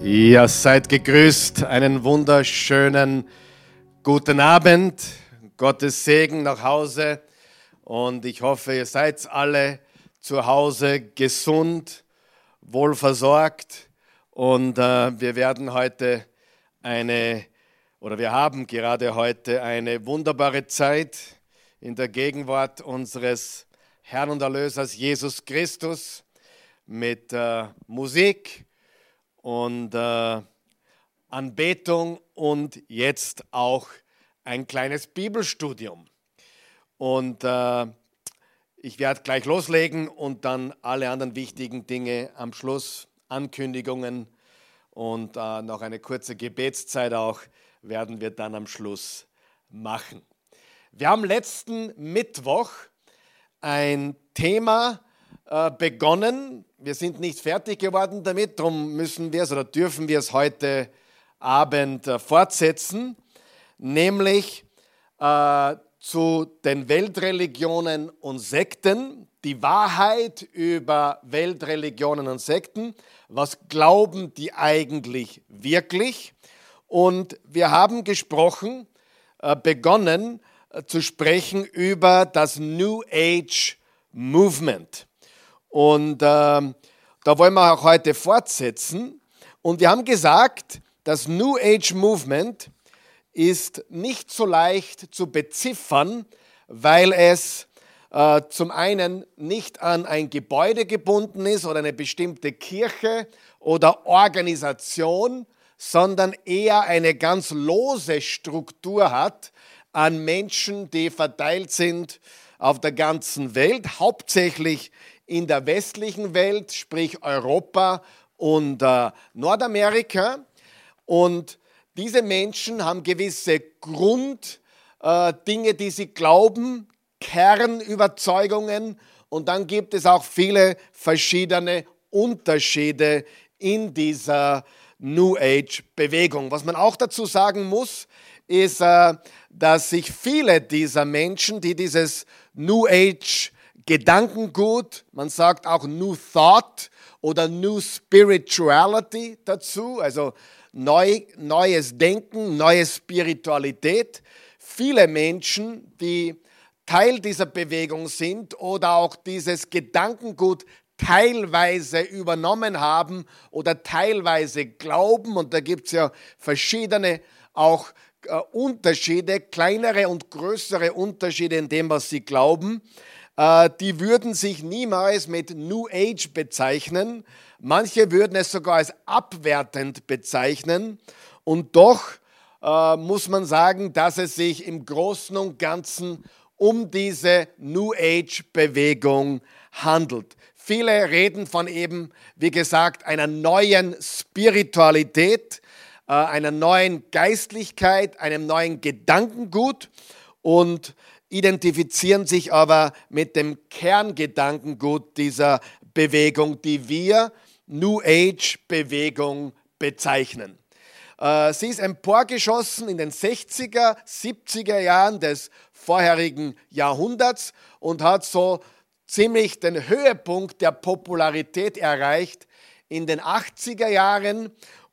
Ja, seid gegrüßt. Einen wunderschönen guten Abend. Gottes Segen nach Hause. Und ich hoffe, ihr seid alle zu Hause gesund, wohlversorgt. Und äh, wir werden heute eine, oder wir haben gerade heute eine wunderbare Zeit in der Gegenwart unseres Herrn und Erlösers Jesus Christus mit äh, Musik und äh, Anbetung und jetzt auch ein kleines Bibelstudium. Und äh, ich werde gleich loslegen und dann alle anderen wichtigen Dinge am Schluss, Ankündigungen und äh, noch eine kurze Gebetszeit auch, werden wir dann am Schluss machen. Wir haben letzten Mittwoch ein Thema begonnen. Wir sind nicht fertig geworden damit, darum müssen wir es oder dürfen wir es heute Abend äh, fortsetzen, nämlich äh, zu den Weltreligionen und Sekten, die Wahrheit über Weltreligionen und Sekten, was glauben die eigentlich wirklich? Und wir haben gesprochen, äh, begonnen äh, zu sprechen über das New Age Movement. Und äh, da wollen wir auch heute fortsetzen. Und wir haben gesagt, das New Age Movement ist nicht so leicht zu beziffern, weil es äh, zum einen nicht an ein Gebäude gebunden ist oder eine bestimmte Kirche oder Organisation, sondern eher eine ganz lose Struktur hat an Menschen, die verteilt sind auf der ganzen Welt, hauptsächlich in der westlichen Welt, sprich Europa und äh, Nordamerika. Und diese Menschen haben gewisse Grunddinge, äh, die sie glauben, Kernüberzeugungen. Und dann gibt es auch viele verschiedene Unterschiede in dieser New Age-Bewegung. Was man auch dazu sagen muss, ist, äh, dass sich viele dieser Menschen, die dieses New Age Gedankengut, man sagt auch New Thought oder New Spirituality dazu, also neu, neues Denken, neue Spiritualität. Viele Menschen, die Teil dieser Bewegung sind oder auch dieses Gedankengut teilweise übernommen haben oder teilweise glauben, und da gibt es ja verschiedene auch äh, Unterschiede, kleinere und größere Unterschiede in dem, was sie glauben. Äh, die würden sich niemals mit New Age bezeichnen. Manche würden es sogar als abwertend bezeichnen. Und doch äh, muss man sagen, dass es sich im Großen und Ganzen um diese New Age-Bewegung handelt. Viele reden von eben, wie gesagt, einer neuen Spiritualität, äh, einer neuen Geistlichkeit, einem neuen Gedankengut. Und identifizieren sich aber mit dem Kerngedankengut dieser Bewegung, die wir New Age Bewegung bezeichnen. Äh, sie ist emporgeschossen in den 60er, 70er Jahren des vorherigen Jahrhunderts und hat so ziemlich den Höhepunkt der Popularität erreicht in den 80er Jahren.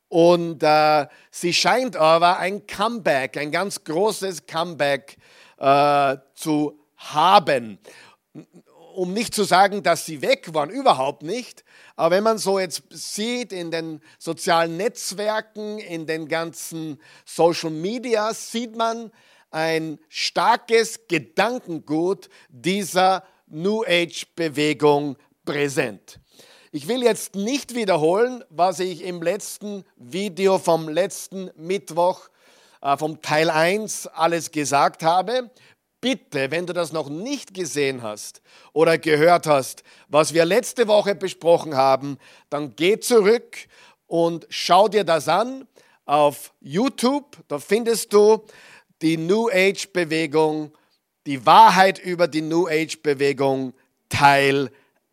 Und äh, sie scheint aber ein Comeback, ein ganz großes Comeback äh, zu haben. Um nicht zu sagen, dass sie weg waren, überhaupt nicht. Aber wenn man so jetzt sieht in den sozialen Netzwerken, in den ganzen Social Media, sieht man ein starkes Gedankengut dieser New Age-Bewegung präsent. Ich will jetzt nicht wiederholen, was ich im letzten Video vom letzten Mittwoch vom Teil 1 alles gesagt habe. Bitte, wenn du das noch nicht gesehen hast oder gehört hast, was wir letzte Woche besprochen haben, dann geh zurück und schau dir das an auf YouTube. Da findest du die New Age Bewegung, die Wahrheit über die New Age Bewegung Teil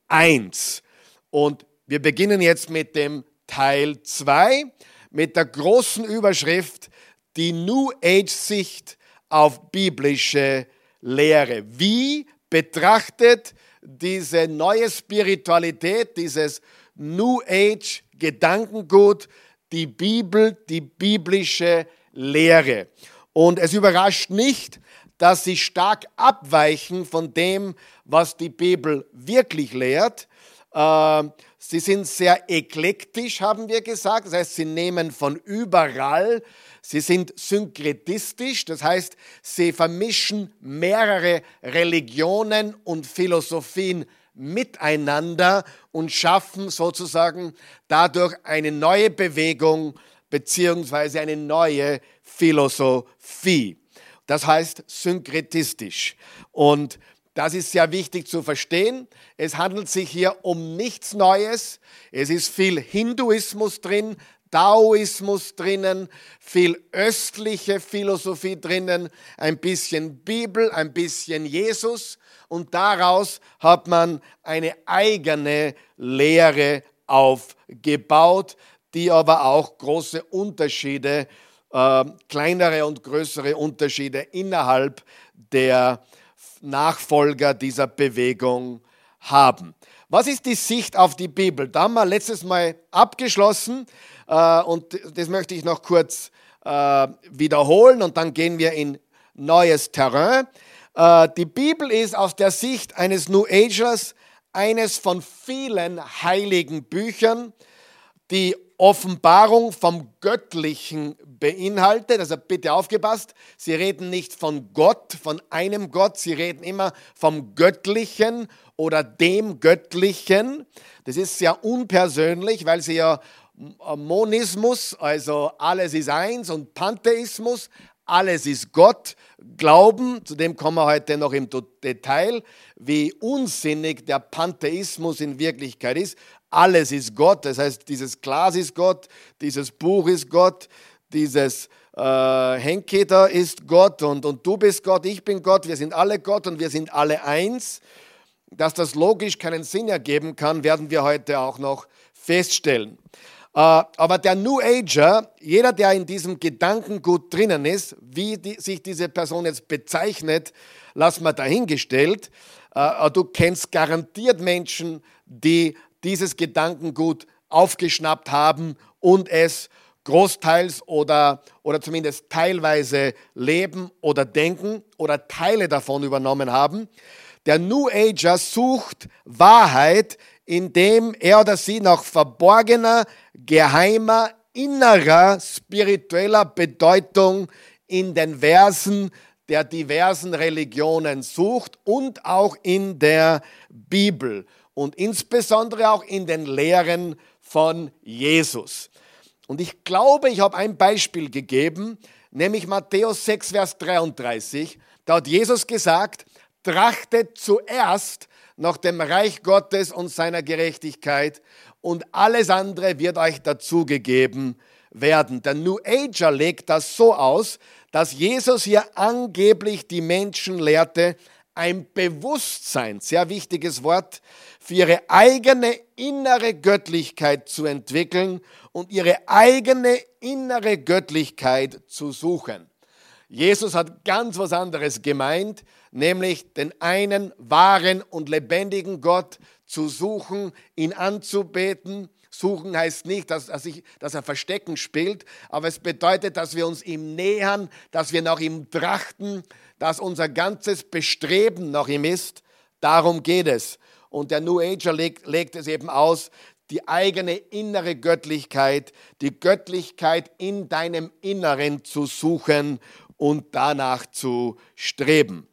1. Und wir beginnen jetzt mit dem Teil 2 mit der großen Überschrift die New Age-Sicht auf biblische Lehre. Wie betrachtet diese neue Spiritualität, dieses New Age-Gedankengut, die Bibel, die biblische Lehre. Und es überrascht nicht, dass sie stark abweichen von dem, was die Bibel wirklich lehrt. Äh, sie sind sehr eklektisch, haben wir gesagt. Das heißt, sie nehmen von überall. Sie sind synkretistisch, das heißt, sie vermischen mehrere Religionen und Philosophien miteinander und schaffen sozusagen dadurch eine neue Bewegung beziehungsweise eine neue Philosophie. Das heißt synkretistisch. Und das ist sehr wichtig zu verstehen. Es handelt sich hier um nichts Neues. Es ist viel Hinduismus drin, Taoismus drinnen, viel östliche Philosophie drinnen, ein bisschen Bibel, ein bisschen Jesus und daraus hat man eine eigene Lehre aufgebaut, die aber auch große Unterschiede, äh, kleinere und größere Unterschiede innerhalb der Nachfolger dieser Bewegung haben. Was ist die Sicht auf die Bibel? Da haben wir letztes Mal abgeschlossen äh, und das möchte ich noch kurz äh, wiederholen und dann gehen wir in neues Terrain. Äh, die Bibel ist aus der Sicht eines New Agers eines von vielen heiligen Büchern, die Offenbarung vom Göttlichen beinhaltet. Also bitte aufgepasst, Sie reden nicht von Gott, von einem Gott, Sie reden immer vom Göttlichen oder dem Göttlichen. Das ist sehr unpersönlich, weil Sie ja Monismus, also alles ist eins, und Pantheismus, alles ist Gott, glauben, zu dem kommen wir heute noch im Detail, wie unsinnig der Pantheismus in Wirklichkeit ist. Alles ist Gott, das heißt, dieses Glas ist Gott, dieses Buch ist Gott, dieses äh, Henke da ist Gott und, und du bist Gott, ich bin Gott, wir sind alle Gott und wir sind alle eins. Dass das logisch keinen Sinn ergeben kann, werden wir heute auch noch feststellen. Äh, aber der New Ager, jeder, der in diesem Gedankengut drinnen ist, wie die, sich diese Person jetzt bezeichnet, lass mal dahingestellt. Äh, du kennst garantiert Menschen, die dieses Gedankengut aufgeschnappt haben und es großteils oder, oder zumindest teilweise leben oder denken oder Teile davon übernommen haben. Der New Ager sucht Wahrheit, indem er oder sie nach verborgener, geheimer, innerer, spiritueller Bedeutung in den Versen der diversen Religionen sucht und auch in der Bibel und insbesondere auch in den Lehren von Jesus. Und ich glaube, ich habe ein Beispiel gegeben, nämlich Matthäus 6, Vers 33. Da hat Jesus gesagt, trachtet zuerst nach dem Reich Gottes und seiner Gerechtigkeit und alles andere wird euch dazugegeben werden. Der New Ager legt das so aus, dass Jesus hier angeblich die Menschen lehrte, ein Bewusstsein, sehr wichtiges Wort, für ihre eigene innere Göttlichkeit zu entwickeln und ihre eigene innere Göttlichkeit zu suchen. Jesus hat ganz was anderes gemeint, nämlich den einen wahren und lebendigen Gott zu suchen, ihn anzubeten. Suchen heißt nicht, dass, dass, ich, dass er Verstecken spielt, aber es bedeutet, dass wir uns ihm nähern, dass wir nach ihm trachten, dass unser ganzes Bestreben nach ihm ist. Darum geht es. Und der New Ager legt, legt es eben aus, die eigene innere Göttlichkeit, die Göttlichkeit in deinem Inneren zu suchen und danach zu streben.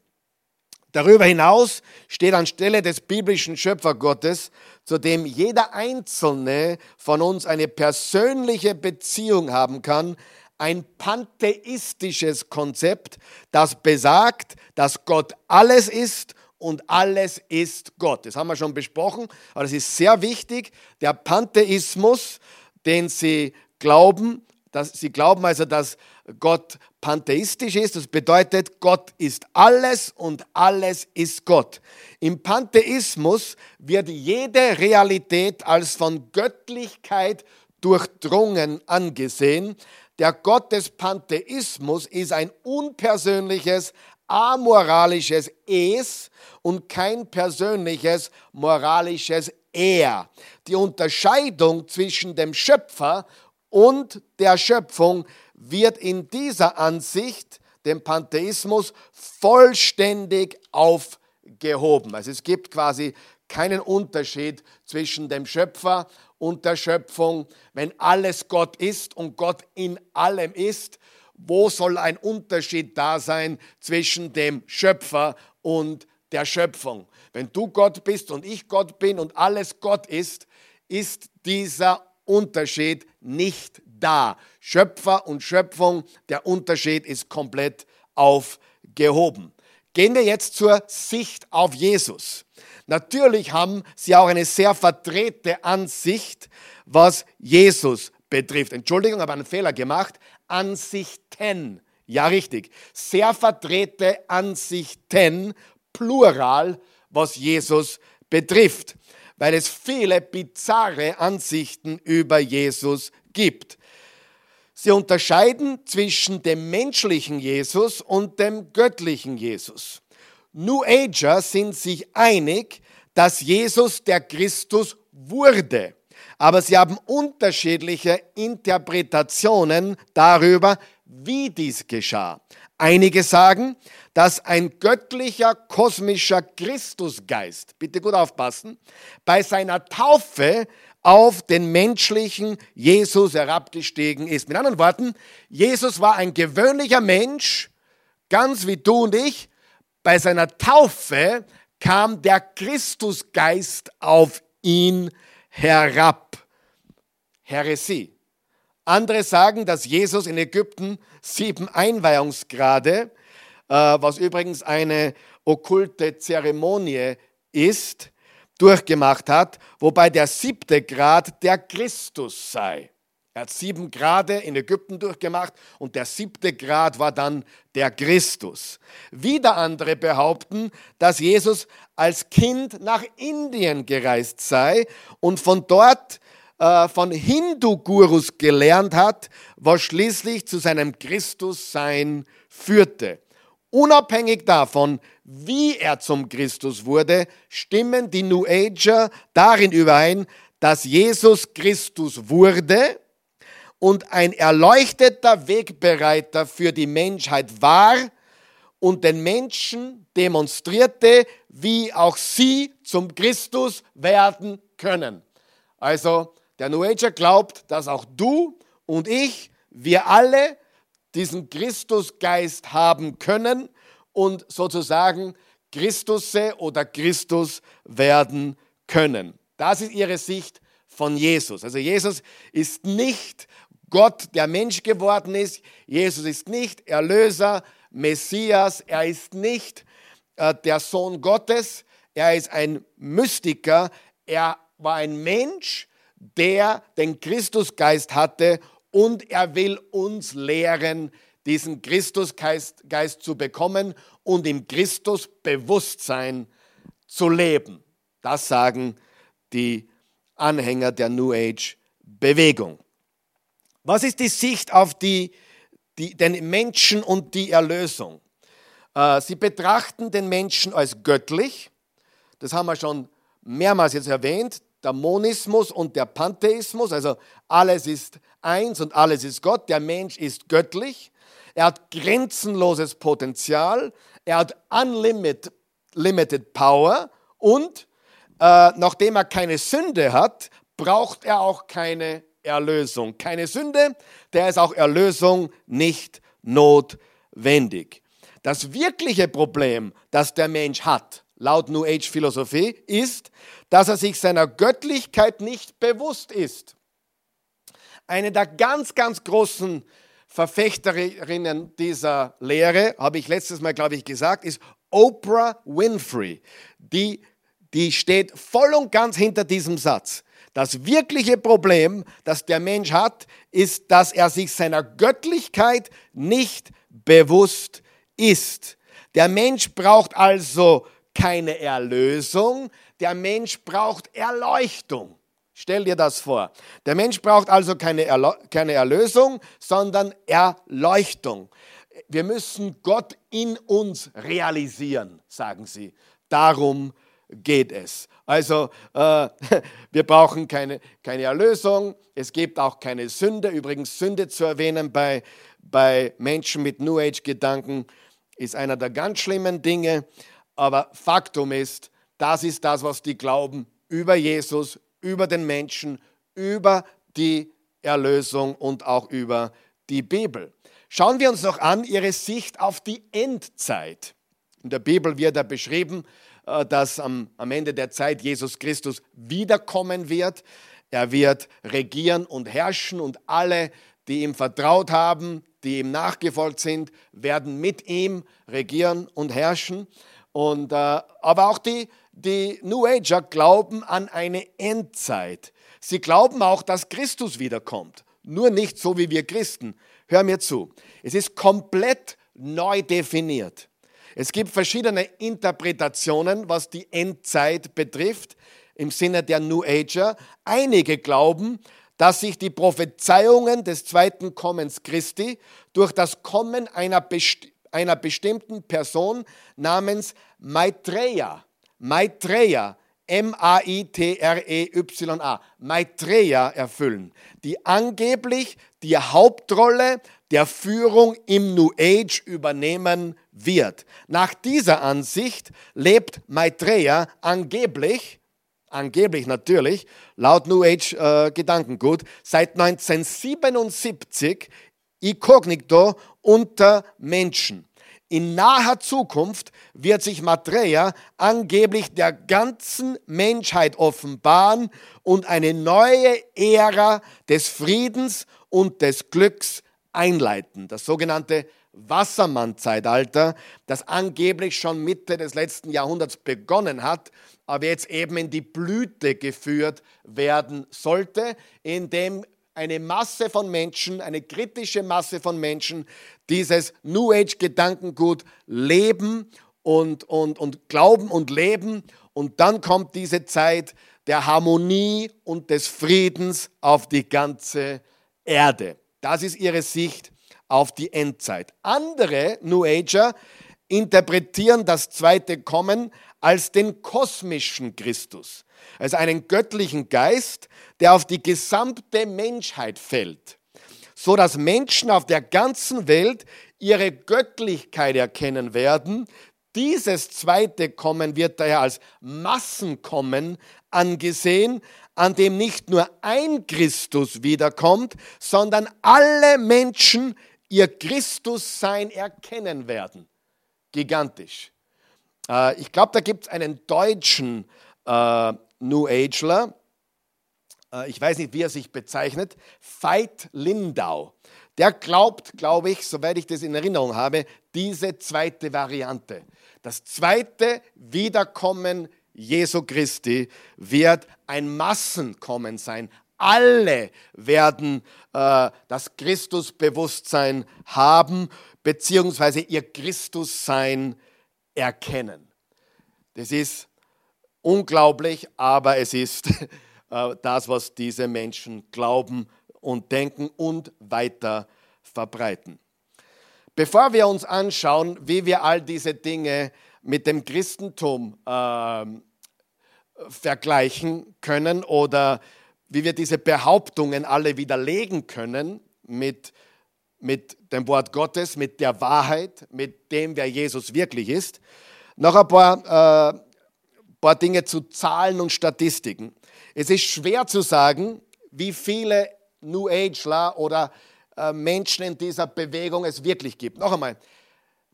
Darüber hinaus steht anstelle des biblischen Schöpfergottes, zu dem jeder einzelne von uns eine persönliche Beziehung haben kann, ein pantheistisches Konzept, das besagt, dass Gott alles ist und alles ist Gott. Das haben wir schon besprochen, aber es ist sehr wichtig. Der Pantheismus, den sie glauben, dass sie glauben also, dass Gott pantheistisch ist. Das bedeutet, Gott ist alles und alles ist Gott. Im Pantheismus wird jede Realität als von Göttlichkeit durchdrungen angesehen. Der Gott des Pantheismus ist ein unpersönliches, amoralisches Es und kein persönliches, moralisches Er. Die Unterscheidung zwischen dem Schöpfer und der Schöpfung wird in dieser Ansicht, dem Pantheismus, vollständig aufgehoben. Also es gibt quasi keinen Unterschied zwischen dem Schöpfer und der Schöpfung. Wenn alles Gott ist und Gott in allem ist, wo soll ein Unterschied da sein zwischen dem Schöpfer und der Schöpfung? Wenn du Gott bist und ich Gott bin und alles Gott ist, ist dieser Unterschied nicht da. Schöpfer und Schöpfung, der Unterschied ist komplett aufgehoben. Gehen wir jetzt zur Sicht auf Jesus. Natürlich haben sie auch eine sehr verdrehte Ansicht, was Jesus betrifft. Entschuldigung, habe einen Fehler gemacht. Ansichten. Ja, richtig. Sehr verdrehte Ansichten, plural, was Jesus betrifft, weil es viele bizarre Ansichten über Jesus gibt. Sie unterscheiden zwischen dem menschlichen Jesus und dem göttlichen Jesus. New Ager sind sich einig, dass Jesus der Christus wurde. Aber sie haben unterschiedliche Interpretationen darüber, wie dies geschah. Einige sagen, dass ein göttlicher kosmischer Christusgeist, bitte gut aufpassen, bei seiner Taufe auf den menschlichen Jesus herabgestiegen ist. Mit anderen Worten, Jesus war ein gewöhnlicher Mensch, ganz wie du und ich. Bei seiner Taufe kam der Christusgeist auf ihn herab. Heresie. Andere sagen, dass Jesus in Ägypten sieben Einweihungsgrade, äh, was übrigens eine okkulte Zeremonie ist, durchgemacht hat, wobei der siebte Grad der Christus sei. Er hat sieben Grade in Ägypten durchgemacht und der siebte Grad war dann der Christus. Wieder andere behaupten, dass Jesus als Kind nach Indien gereist sei und von dort äh, von Hindu-Gurus gelernt hat, was schließlich zu seinem Christussein führte. Unabhängig davon, wie er zum Christus wurde, stimmen die New Ager darin überein, dass Jesus Christus wurde und ein erleuchteter Wegbereiter für die Menschheit war und den Menschen demonstrierte, wie auch sie zum Christus werden können. Also der New Ager glaubt, dass auch du und ich, wir alle diesen Christusgeist haben können und sozusagen Christusse oder Christus werden können. Das ist ihre Sicht von Jesus. Also Jesus ist nicht Gott, der Mensch geworden ist. Jesus ist nicht Erlöser, Messias. Er ist nicht äh, der Sohn Gottes. Er ist ein Mystiker. Er war ein Mensch, der den Christusgeist hatte und er will uns lehren, diesen Christusgeist Geist zu bekommen und im Christusbewusstsein zu leben. Das sagen die Anhänger der New Age Bewegung. Was ist die Sicht auf die, die, den Menschen und die Erlösung? Äh, sie betrachten den Menschen als göttlich. Das haben wir schon mehrmals jetzt erwähnt. Der Monismus und der Pantheismus, also alles ist eins und alles ist Gott. Der Mensch ist göttlich. Er hat grenzenloses Potenzial. Er hat unlimited limited power. Und äh, nachdem er keine Sünde hat, braucht er auch keine Erlösung. Keine Sünde, der ist auch Erlösung nicht notwendig. Das wirkliche Problem, das der Mensch hat, laut New Age Philosophie, ist, dass er sich seiner Göttlichkeit nicht bewusst ist. Eine der ganz, ganz großen Verfechterinnen dieser Lehre, habe ich letztes Mal, glaube ich, gesagt, ist Oprah Winfrey. Die, die steht voll und ganz hinter diesem Satz. Das wirkliche Problem, das der Mensch hat, ist, dass er sich seiner Göttlichkeit nicht bewusst ist. Der Mensch braucht also keine Erlösung, der Mensch braucht Erleuchtung. Stell dir das vor. Der Mensch braucht also keine, Erle keine Erlösung, sondern Erleuchtung. Wir müssen Gott in uns realisieren, sagen sie. Darum geht es. Also äh, wir brauchen keine, keine Erlösung, es gibt auch keine Sünde. Übrigens Sünde zu erwähnen bei, bei Menschen mit New Age-Gedanken ist einer der ganz schlimmen Dinge. Aber Faktum ist, das ist das, was die glauben über Jesus, über den Menschen, über die Erlösung und auch über die Bibel. Schauen wir uns noch an ihre Sicht auf die Endzeit. In der Bibel wird da beschrieben, äh, dass am, Ende der Zeit Jesus Christus wiederkommen wird. Er wird regieren und herrschen und alle, die ihm vertraut haben, die ihm nachgefolgt sind, werden mit ihm regieren und herrschen. Und, äh, aber auch die, die New Ager glauben an eine Endzeit. Sie glauben auch, dass Christus wiederkommt. Nur nicht so wie wir Christen. Hör mir zu. Es ist komplett neu definiert. Es gibt verschiedene Interpretationen, was die Endzeit betrifft, im Sinne der New Ager. Einige glauben, dass sich die Prophezeiungen des zweiten Kommens Christi durch das Kommen einer, best einer bestimmten Person namens Maitreya, Maitreya, M-A-I-T-R-E-Y-A, Maitreya erfüllen, die angeblich die Hauptrolle der Führung im New Age übernehmen wird. Nach dieser Ansicht lebt Maitreya angeblich, angeblich natürlich, laut New Age äh, Gedankengut, seit 1977 inkognito unter Menschen. In naher Zukunft wird sich Maitreya angeblich der ganzen Menschheit offenbaren und eine neue Ära des Friedens und des Glücks einleiten. Das sogenannte Wassermann-Zeitalter, das angeblich schon Mitte des letzten Jahrhunderts begonnen hat, aber jetzt eben in die Blüte geführt werden sollte, in dem eine Masse von Menschen, eine kritische Masse von Menschen dieses New Age-Gedankengut leben und, und, und glauben und leben. Und dann kommt diese Zeit der Harmonie und des Friedens auf die ganze Erde. Das ist ihre Sicht auf die Endzeit. Andere New Ager interpretieren das zweite Kommen als den kosmischen Christus, als einen göttlichen Geist, der auf die gesamte Menschheit fällt, so dass Menschen auf der ganzen Welt ihre Göttlichkeit erkennen werden. Dieses zweite Kommen wird daher als Massenkommen angesehen, an dem nicht nur ein Christus wiederkommt, sondern alle Menschen ihr Christussein erkennen werden. Gigantisch. Äh, ich glaube, da gibt es einen deutschen äh, New Ageler, äh, ich weiß nicht, wie er sich bezeichnet, Veit Lindau. Der glaubt, glaube ich, soweit ich das in Erinnerung habe, diese zweite Variante. Das zweite Wiederkommen Jesu Christi wird ein Massenkommen sein. Alle werden äh, das Christusbewusstsein haben, beziehungsweise ihr Christussein erkennen. Das ist unglaublich, aber es ist äh, das, was diese Menschen glauben und denken und weiter verbreiten. Bevor wir uns anschauen, wie wir all diese Dinge mit dem Christentum äh, vergleichen können oder wie wir diese Behauptungen alle widerlegen können mit, mit dem Wort Gottes, mit der Wahrheit, mit dem, wer Jesus wirklich ist. Noch ein paar, äh, paar Dinge zu Zahlen und Statistiken. Es ist schwer zu sagen, wie viele New Ageler oder äh, Menschen in dieser Bewegung es wirklich gibt. Noch einmal,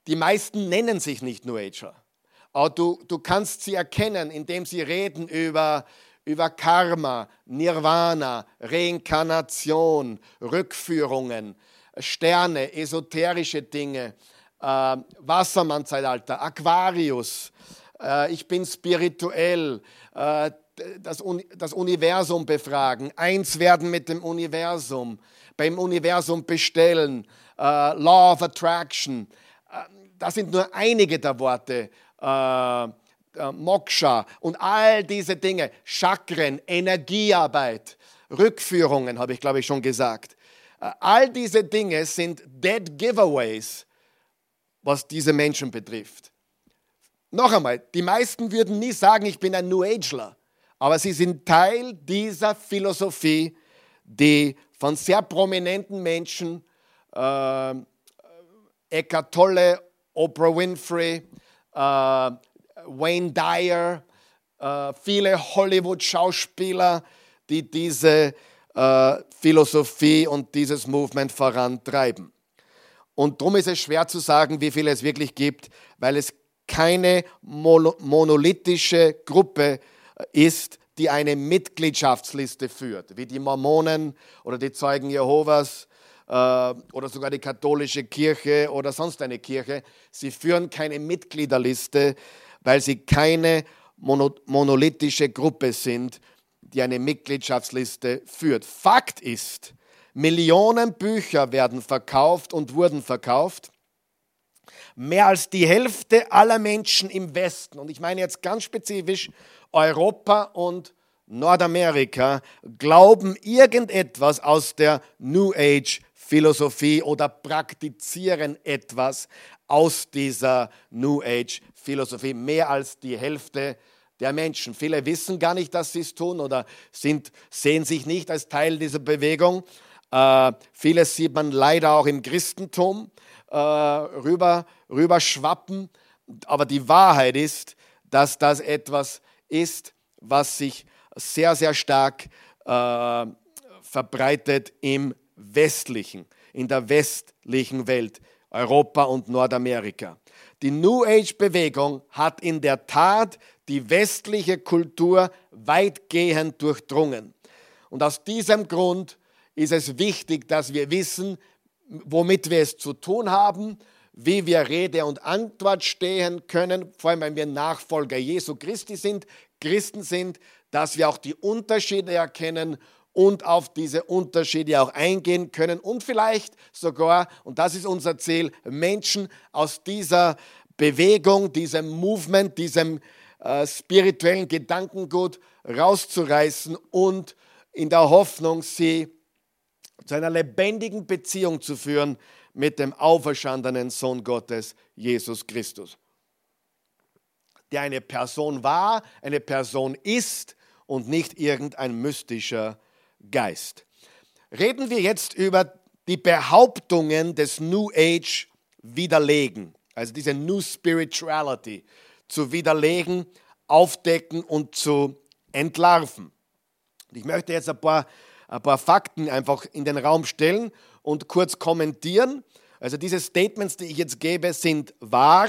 die meisten nennen sich nicht New Ager. Aber du, du kannst sie erkennen, indem sie reden über, über Karma, Nirvana, Reinkarnation, Rückführungen, Sterne, esoterische Dinge, äh, Wassermann-Zeitalter, Aquarius, äh, ich bin spirituell, äh, das, das Universum befragen, eins werden mit dem Universum, beim Universum bestellen, äh, Law of Attraction. Äh, das sind nur einige der Worte. Äh, äh, Moksha und all diese Dinge, Chakren, Energiearbeit, Rückführungen, habe ich glaube ich schon gesagt. Äh, all diese Dinge sind Dead Giveaways, was diese Menschen betrifft. noch einmal, die meisten würden nie sagen, ich bin ein New Ageler, aber sie sind Teil dieser Philosophie, die von sehr prominenten Menschen, äh, Eckhart Tolle, Oprah Winfrey, äh, Wayne Dyer, äh, viele Hollywood-Schauspieler, die diese äh, Philosophie und dieses Movement vorantreiben. Und darum ist es schwer zu sagen, wie viele es wirklich gibt, weil es keine monolithische Gruppe ist, die eine Mitgliedschaftsliste führt, wie die Mormonen oder die Zeugen Jehovas äh, oder sogar die katholische Kirche oder sonst eine Kirche. Sie führen keine Mitgliederliste, weil sie keine monolithische Gruppe sind, die eine Mitgliedschaftsliste führt. Fakt ist, Millionen Bücher werden verkauft und wurden verkauft. Mehr als die Hälfte aller Menschen im Westen, und ich meine jetzt ganz spezifisch Europa und Nordamerika, glauben irgendetwas aus der New Age Philosophie oder praktizieren etwas aus dieser New Age Philosophie. Mehr als die Hälfte der Menschen. Viele wissen gar nicht, dass sie es tun oder sind, sehen sich nicht als Teil dieser Bewegung. Äh, vieles sieht man leider auch im Christentum äh, rüber, rüber schwappen. Aber die Wahrheit ist, dass das etwas ist, was sich sehr, sehr stark äh, verbreitet im westlichen, in der westlichen Welt, Europa und Nordamerika. Die New Age-Bewegung hat in der Tat die westliche Kultur weitgehend durchdrungen. Und aus diesem Grund ist es wichtig, dass wir wissen, womit wir es zu tun haben, wie wir Rede und Antwort stehen können, vor allem wenn wir Nachfolger Jesu Christi sind, Christen sind, dass wir auch die Unterschiede erkennen und auf diese Unterschiede auch eingehen können und vielleicht sogar, und das ist unser Ziel, Menschen aus dieser Bewegung, diesem Movement, diesem äh, spirituellen Gedankengut rauszureißen und in der Hoffnung, sie zu einer lebendigen Beziehung zu führen mit dem auferstandenen Sohn Gottes, Jesus Christus, der eine Person war, eine Person ist und nicht irgendein mystischer Geist. Reden wir jetzt über die Behauptungen des New Age widerlegen, also diese New Spirituality zu widerlegen, aufdecken und zu entlarven. Ich möchte jetzt ein paar ein paar Fakten einfach in den Raum stellen und kurz kommentieren. Also diese Statements, die ich jetzt gebe, sind wahr.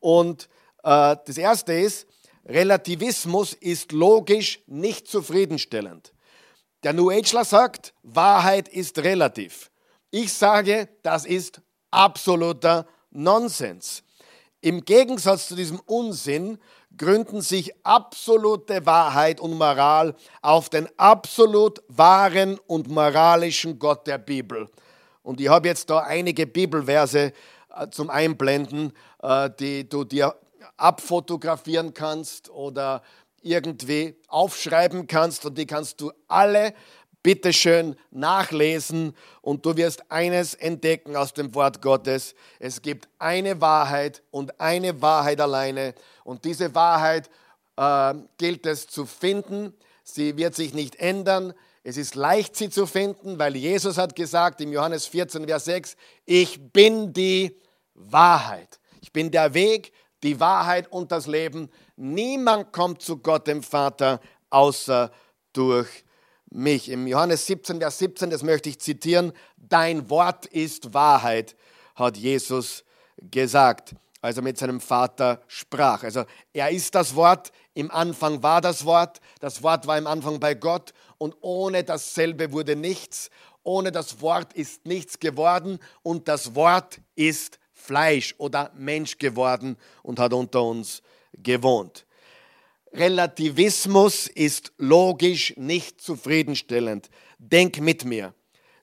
Und äh, das Erste ist, Relativismus ist logisch nicht zufriedenstellend. Der New Ageler sagt, Wahrheit ist relativ. Ich sage, das ist absoluter Nonsens. Im Gegensatz zu diesem Unsinn gründen sich absolute Wahrheit und Moral auf den absolut wahren und moralischen Gott der Bibel. Und ich habe jetzt da einige Bibelverse äh, zum Einblenden, äh, die du dir abfotografieren kannst oder irgendwie aufschreiben kannst und die kannst du alle bitteschön nachlesen und du wirst eines entdecken aus dem Wort Gottes. Es gibt eine Wahrheit und eine Wahrheit alleine und diese Wahrheit äh, gilt es zu finden. Sie wird sich nicht ändern. Es ist leicht, sie zu finden, weil Jesus hat gesagt im Johannes 14, Vers 6, ich bin die Wahrheit. Ich bin der Weg, die Wahrheit und das Leben. Niemand kommt zu Gott, dem Vater, außer durch mich. Im Johannes 17, Vers 17, das möchte ich zitieren, dein Wort ist Wahrheit, hat Jesus gesagt als er mit seinem Vater sprach. Also er ist das Wort, im Anfang war das Wort, das Wort war im Anfang bei Gott und ohne dasselbe wurde nichts, ohne das Wort ist nichts geworden und das Wort ist Fleisch oder Mensch geworden und hat unter uns gewohnt. Relativismus ist logisch nicht zufriedenstellend. Denk mit mir.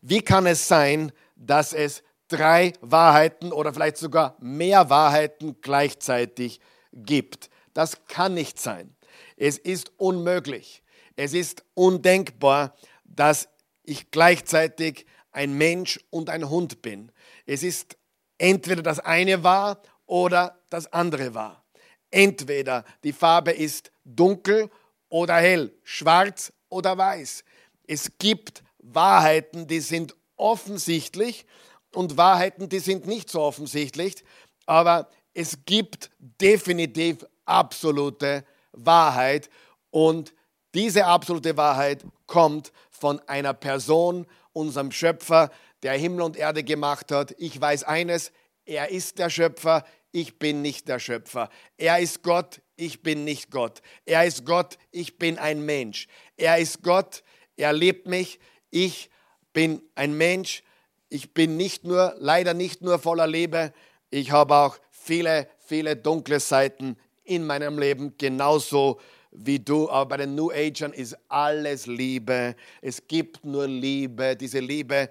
Wie kann es sein, dass es drei Wahrheiten oder vielleicht sogar mehr Wahrheiten gleichzeitig gibt. Das kann nicht sein. Es ist unmöglich. Es ist undenkbar, dass ich gleichzeitig ein Mensch und ein Hund bin. Es ist entweder das eine wahr oder das andere wahr. Entweder die Farbe ist dunkel oder hell, schwarz oder weiß. Es gibt Wahrheiten, die sind offensichtlich und Wahrheiten, die sind nicht so offensichtlich, aber es gibt definitiv absolute Wahrheit und diese absolute Wahrheit kommt von einer Person, unserem Schöpfer, der Himmel und Erde gemacht hat. Ich weiß eines, er ist der Schöpfer, ich bin nicht der Schöpfer. Er ist Gott, ich bin nicht Gott. Er ist Gott, ich bin ein Mensch. Er ist Gott, er liebt mich, ich bin ein Mensch. Ich bin nicht nur, leider nicht nur voller Liebe, ich habe auch viele, viele dunkle Seiten in meinem Leben, genauso wie du. Aber bei den New Agern ist alles Liebe. Es gibt nur Liebe. Diese Liebe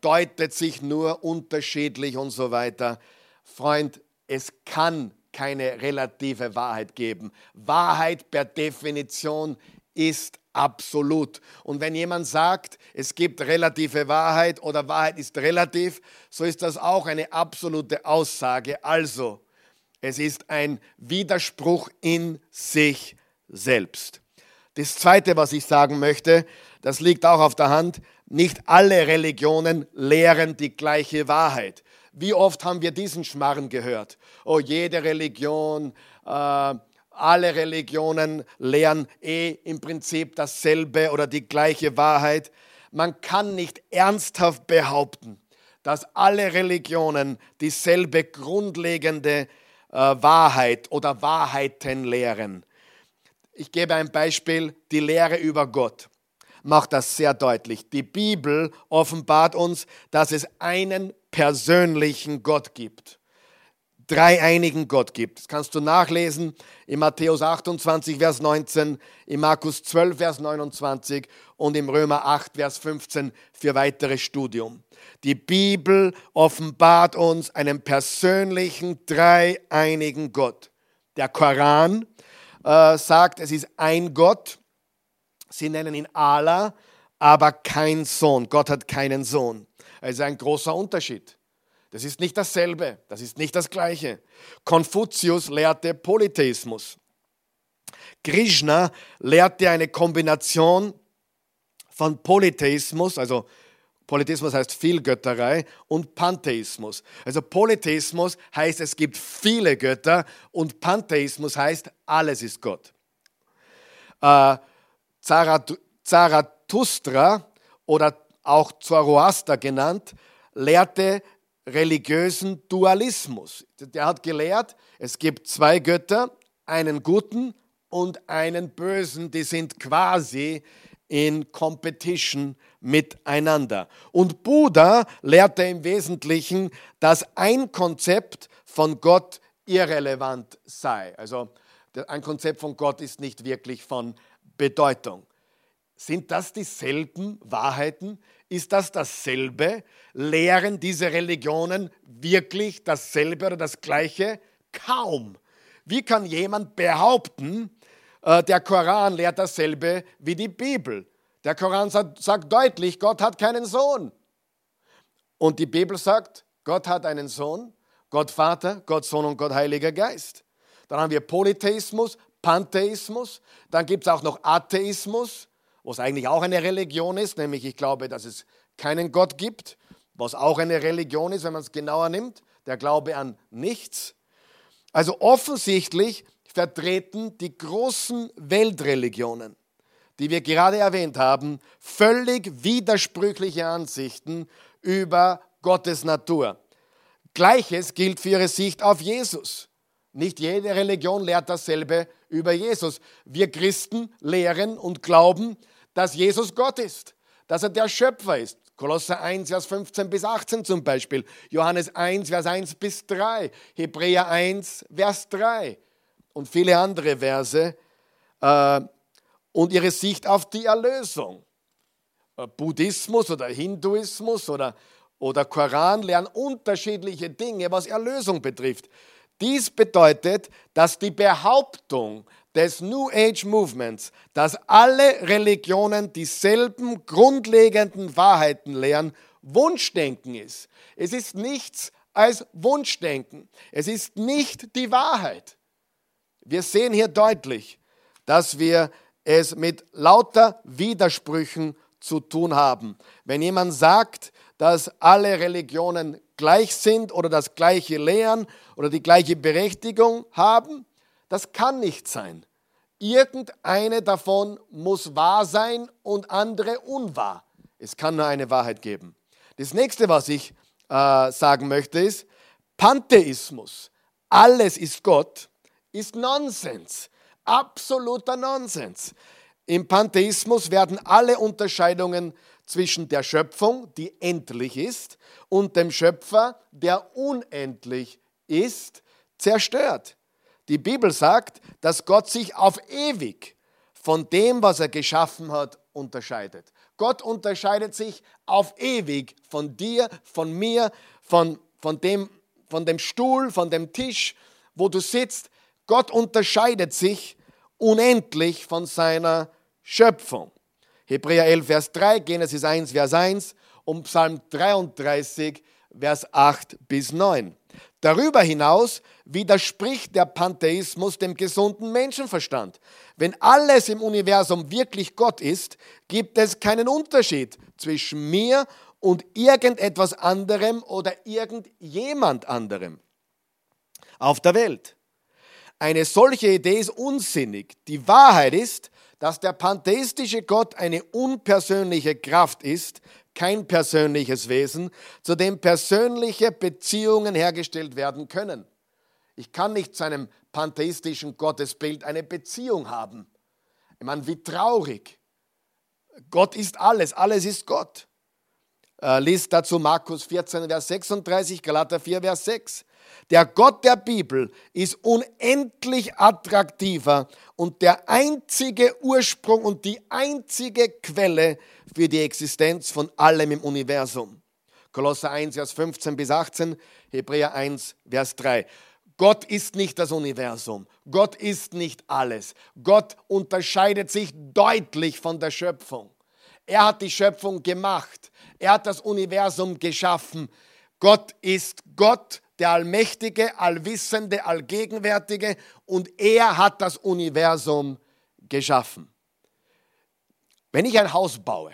deutet sich nur unterschiedlich und so weiter. Freund, es kann keine relative Wahrheit geben. Wahrheit per Definition ist absolut. Und wenn jemand sagt, es gibt relative Wahrheit oder Wahrheit ist relativ, so ist das auch eine absolute Aussage. Also, es ist ein Widerspruch in sich selbst. Das Zweite, was ich sagen möchte, das liegt auch auf der Hand, nicht alle Religionen lehren die gleiche Wahrheit. Wie oft haben wir diesen Schmarren gehört? Oh, jede Religion, äh, alle Religionen lehren eh im Prinzip dasselbe oder die gleiche Wahrheit. Man kann nicht ernsthaft behaupten, dass alle Religionen dieselbe grundlegende äh, Wahrheit oder Wahrheiten lehren. Ich gebe ein Beispiel, die Lehre über Gott macht das sehr deutlich. Die Bibel offenbart uns, dass es einen persönlichen Gott gibt dreieinigen Gott gibt. Das kannst du nachlesen in Matthäus 28, Vers 19, in Markus 12, Vers 29 und im Römer 8, Vers 15 für weiteres Studium. Die Bibel offenbart uns einen persönlichen, dreieinigen Gott. Der Koran äh, sagt, es ist ein Gott. Sie nennen ihn Allah, aber kein Sohn. Gott hat keinen Sohn. Es ist ein großer Unterschied. Das ist nicht dasselbe, das ist nicht das Gleiche. Konfuzius lehrte Polytheismus. Krishna lehrte eine Kombination von Polytheismus, also Polytheismus heißt Vielgötterei und Pantheismus. Also Polytheismus heißt, es gibt viele Götter und Pantheismus heißt, alles ist Gott. Äh, Zarathustra oder auch Zoroaster genannt, lehrte religiösen Dualismus. Der hat gelehrt, es gibt zwei Götter, einen guten und einen bösen, die sind quasi in Competition miteinander. Und Buddha lehrte im Wesentlichen, dass ein Konzept von Gott irrelevant sei. Also ein Konzept von Gott ist nicht wirklich von Bedeutung. Sind das dieselben Wahrheiten? Ist das dasselbe? Lehren diese Religionen wirklich dasselbe oder das gleiche? Kaum. Wie kann jemand behaupten, äh, der Koran lehrt dasselbe wie die Bibel? Der Koran sagt, sagt deutlich, Gott hat keinen Sohn. Und die Bibel sagt, Gott hat einen Sohn, Gott Vater, Gott Sohn und Gott Heiliger Geist. Dann haben wir Polytheismus, Pantheismus, dann gibt es auch noch Atheismus, was eigentlich auch eine Religion ist, nämlich ich glaube, dass es keinen Gott gibt, was auch eine Religion ist, wenn man es genauer nimmt, der Glaube an nichts. Also offensichtlich vertreten die großen Weltreligionen, die wir gerade erwähnt haben, völlig widersprüchliche Ansichten über Gottes Natur. Gleiches gilt für ihre Sicht auf Jesus. Nicht jede Religion lehrt dasselbe über Jesus. Wir Christen lehren und glauben, dass Jesus Gott ist, dass er der Schöpfer ist. Kolosser 1, Vers 15 bis 18 zum Beispiel, Johannes 1, Vers 1 bis 3, Hebräer 1, Vers 3 und viele andere Verse äh, und ihre Sicht auf die Erlösung. Äh, Buddhismus oder Hinduismus oder, oder Koran lernen unterschiedliche Dinge, was Erlösung betrifft. Dies bedeutet, dass die Behauptung, des New Age Movements, dass alle Religionen dieselben grundlegenden Wahrheiten lehren, Wunschdenken ist. Es ist nichts als Wunschdenken. Es ist nicht die Wahrheit. Wir sehen hier deutlich, dass wir es mit lauter Widersprüchen zu tun haben. Wenn jemand sagt, dass alle Religionen gleich sind oder das gleiche lehren oder die gleiche Berechtigung haben, das kann nicht sein. Irgendeine davon muss wahr sein und andere unwahr. Es kann nur eine Wahrheit geben. Das nächste, was ich äh, sagen möchte, ist Pantheismus. Alles ist Gott, ist Nonsens. Absoluter Nonsens. Im Pantheismus werden alle Unterscheidungen zwischen der Schöpfung, die endlich ist, und dem Schöpfer, der unendlich ist, zerstört. Die Bibel sagt, dass Gott sich auf ewig von dem, was er geschaffen hat, unterscheidet. Gott unterscheidet sich auf ewig von dir, von mir, von, von, dem, von dem Stuhl, von dem Tisch, wo du sitzt. Gott unterscheidet sich unendlich von seiner Schöpfung. Hebräer 11, Vers 3, Genesis 1, Vers 1 und Psalm 33, Vers 8 bis 9. Darüber hinaus widerspricht der Pantheismus dem gesunden Menschenverstand. Wenn alles im Universum wirklich Gott ist, gibt es keinen Unterschied zwischen mir und irgendetwas anderem oder irgendjemand anderem auf der Welt. Eine solche Idee ist unsinnig. Die Wahrheit ist, dass der pantheistische Gott eine unpersönliche Kraft ist, kein persönliches Wesen, zu dem persönliche Beziehungen hergestellt werden können. Ich kann nicht zu einem pantheistischen Gottesbild eine Beziehung haben. Ich meine, wie traurig. Gott ist alles, alles ist Gott. Äh, liest dazu Markus 14, Vers 36, Galater 4, Vers 6. Der Gott der Bibel ist unendlich attraktiver und der einzige Ursprung und die einzige Quelle für die Existenz von allem im Universum. Kolosser 1, Vers 15 bis 18, Hebräer 1, Vers 3. Gott ist nicht das Universum. Gott ist nicht alles. Gott unterscheidet sich deutlich von der Schöpfung. Er hat die Schöpfung gemacht. Er hat das Universum geschaffen. Gott ist Gott der Allmächtige, Allwissende, Allgegenwärtige und er hat das Universum geschaffen. Wenn ich ein Haus baue,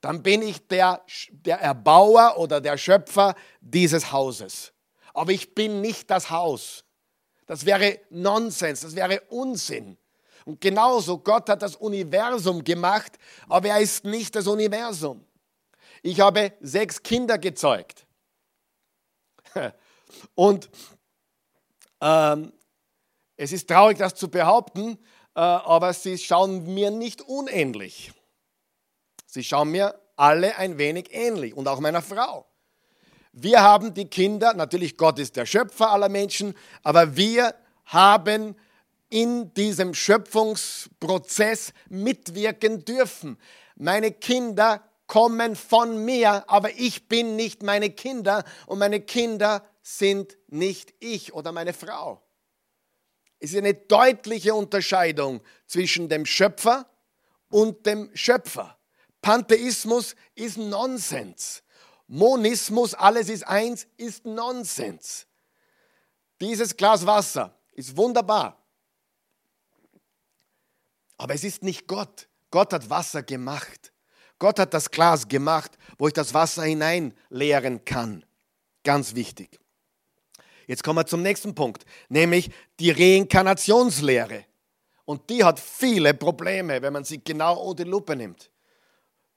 dann bin ich der, der Erbauer oder der Schöpfer dieses Hauses. Aber ich bin nicht das Haus. Das wäre Nonsens, das wäre Unsinn. Und genauso, Gott hat das Universum gemacht, aber er ist nicht das Universum. Ich habe sechs Kinder gezeugt. Und ähm, es ist traurig, das zu behaupten, äh, aber sie schauen mir nicht unähnlich. Sie schauen mir alle ein wenig ähnlich und auch meiner Frau. Wir haben die Kinder, natürlich Gott ist der Schöpfer aller Menschen, aber wir haben in diesem Schöpfungsprozess mitwirken dürfen. Meine Kinder kommen von mir, aber ich bin nicht meine Kinder und meine Kinder sind nicht ich oder meine Frau. Es ist eine deutliche Unterscheidung zwischen dem Schöpfer und dem Schöpfer. Pantheismus ist Nonsens. Monismus, alles ist eins, ist Nonsens. Dieses Glas Wasser ist wunderbar. Aber es ist nicht Gott. Gott hat Wasser gemacht. Gott hat das Glas gemacht, wo ich das Wasser hineinleeren kann. Ganz wichtig. Jetzt kommen wir zum nächsten Punkt, nämlich die Reinkarnationslehre. Und die hat viele Probleme, wenn man sie genau unter die Lupe nimmt.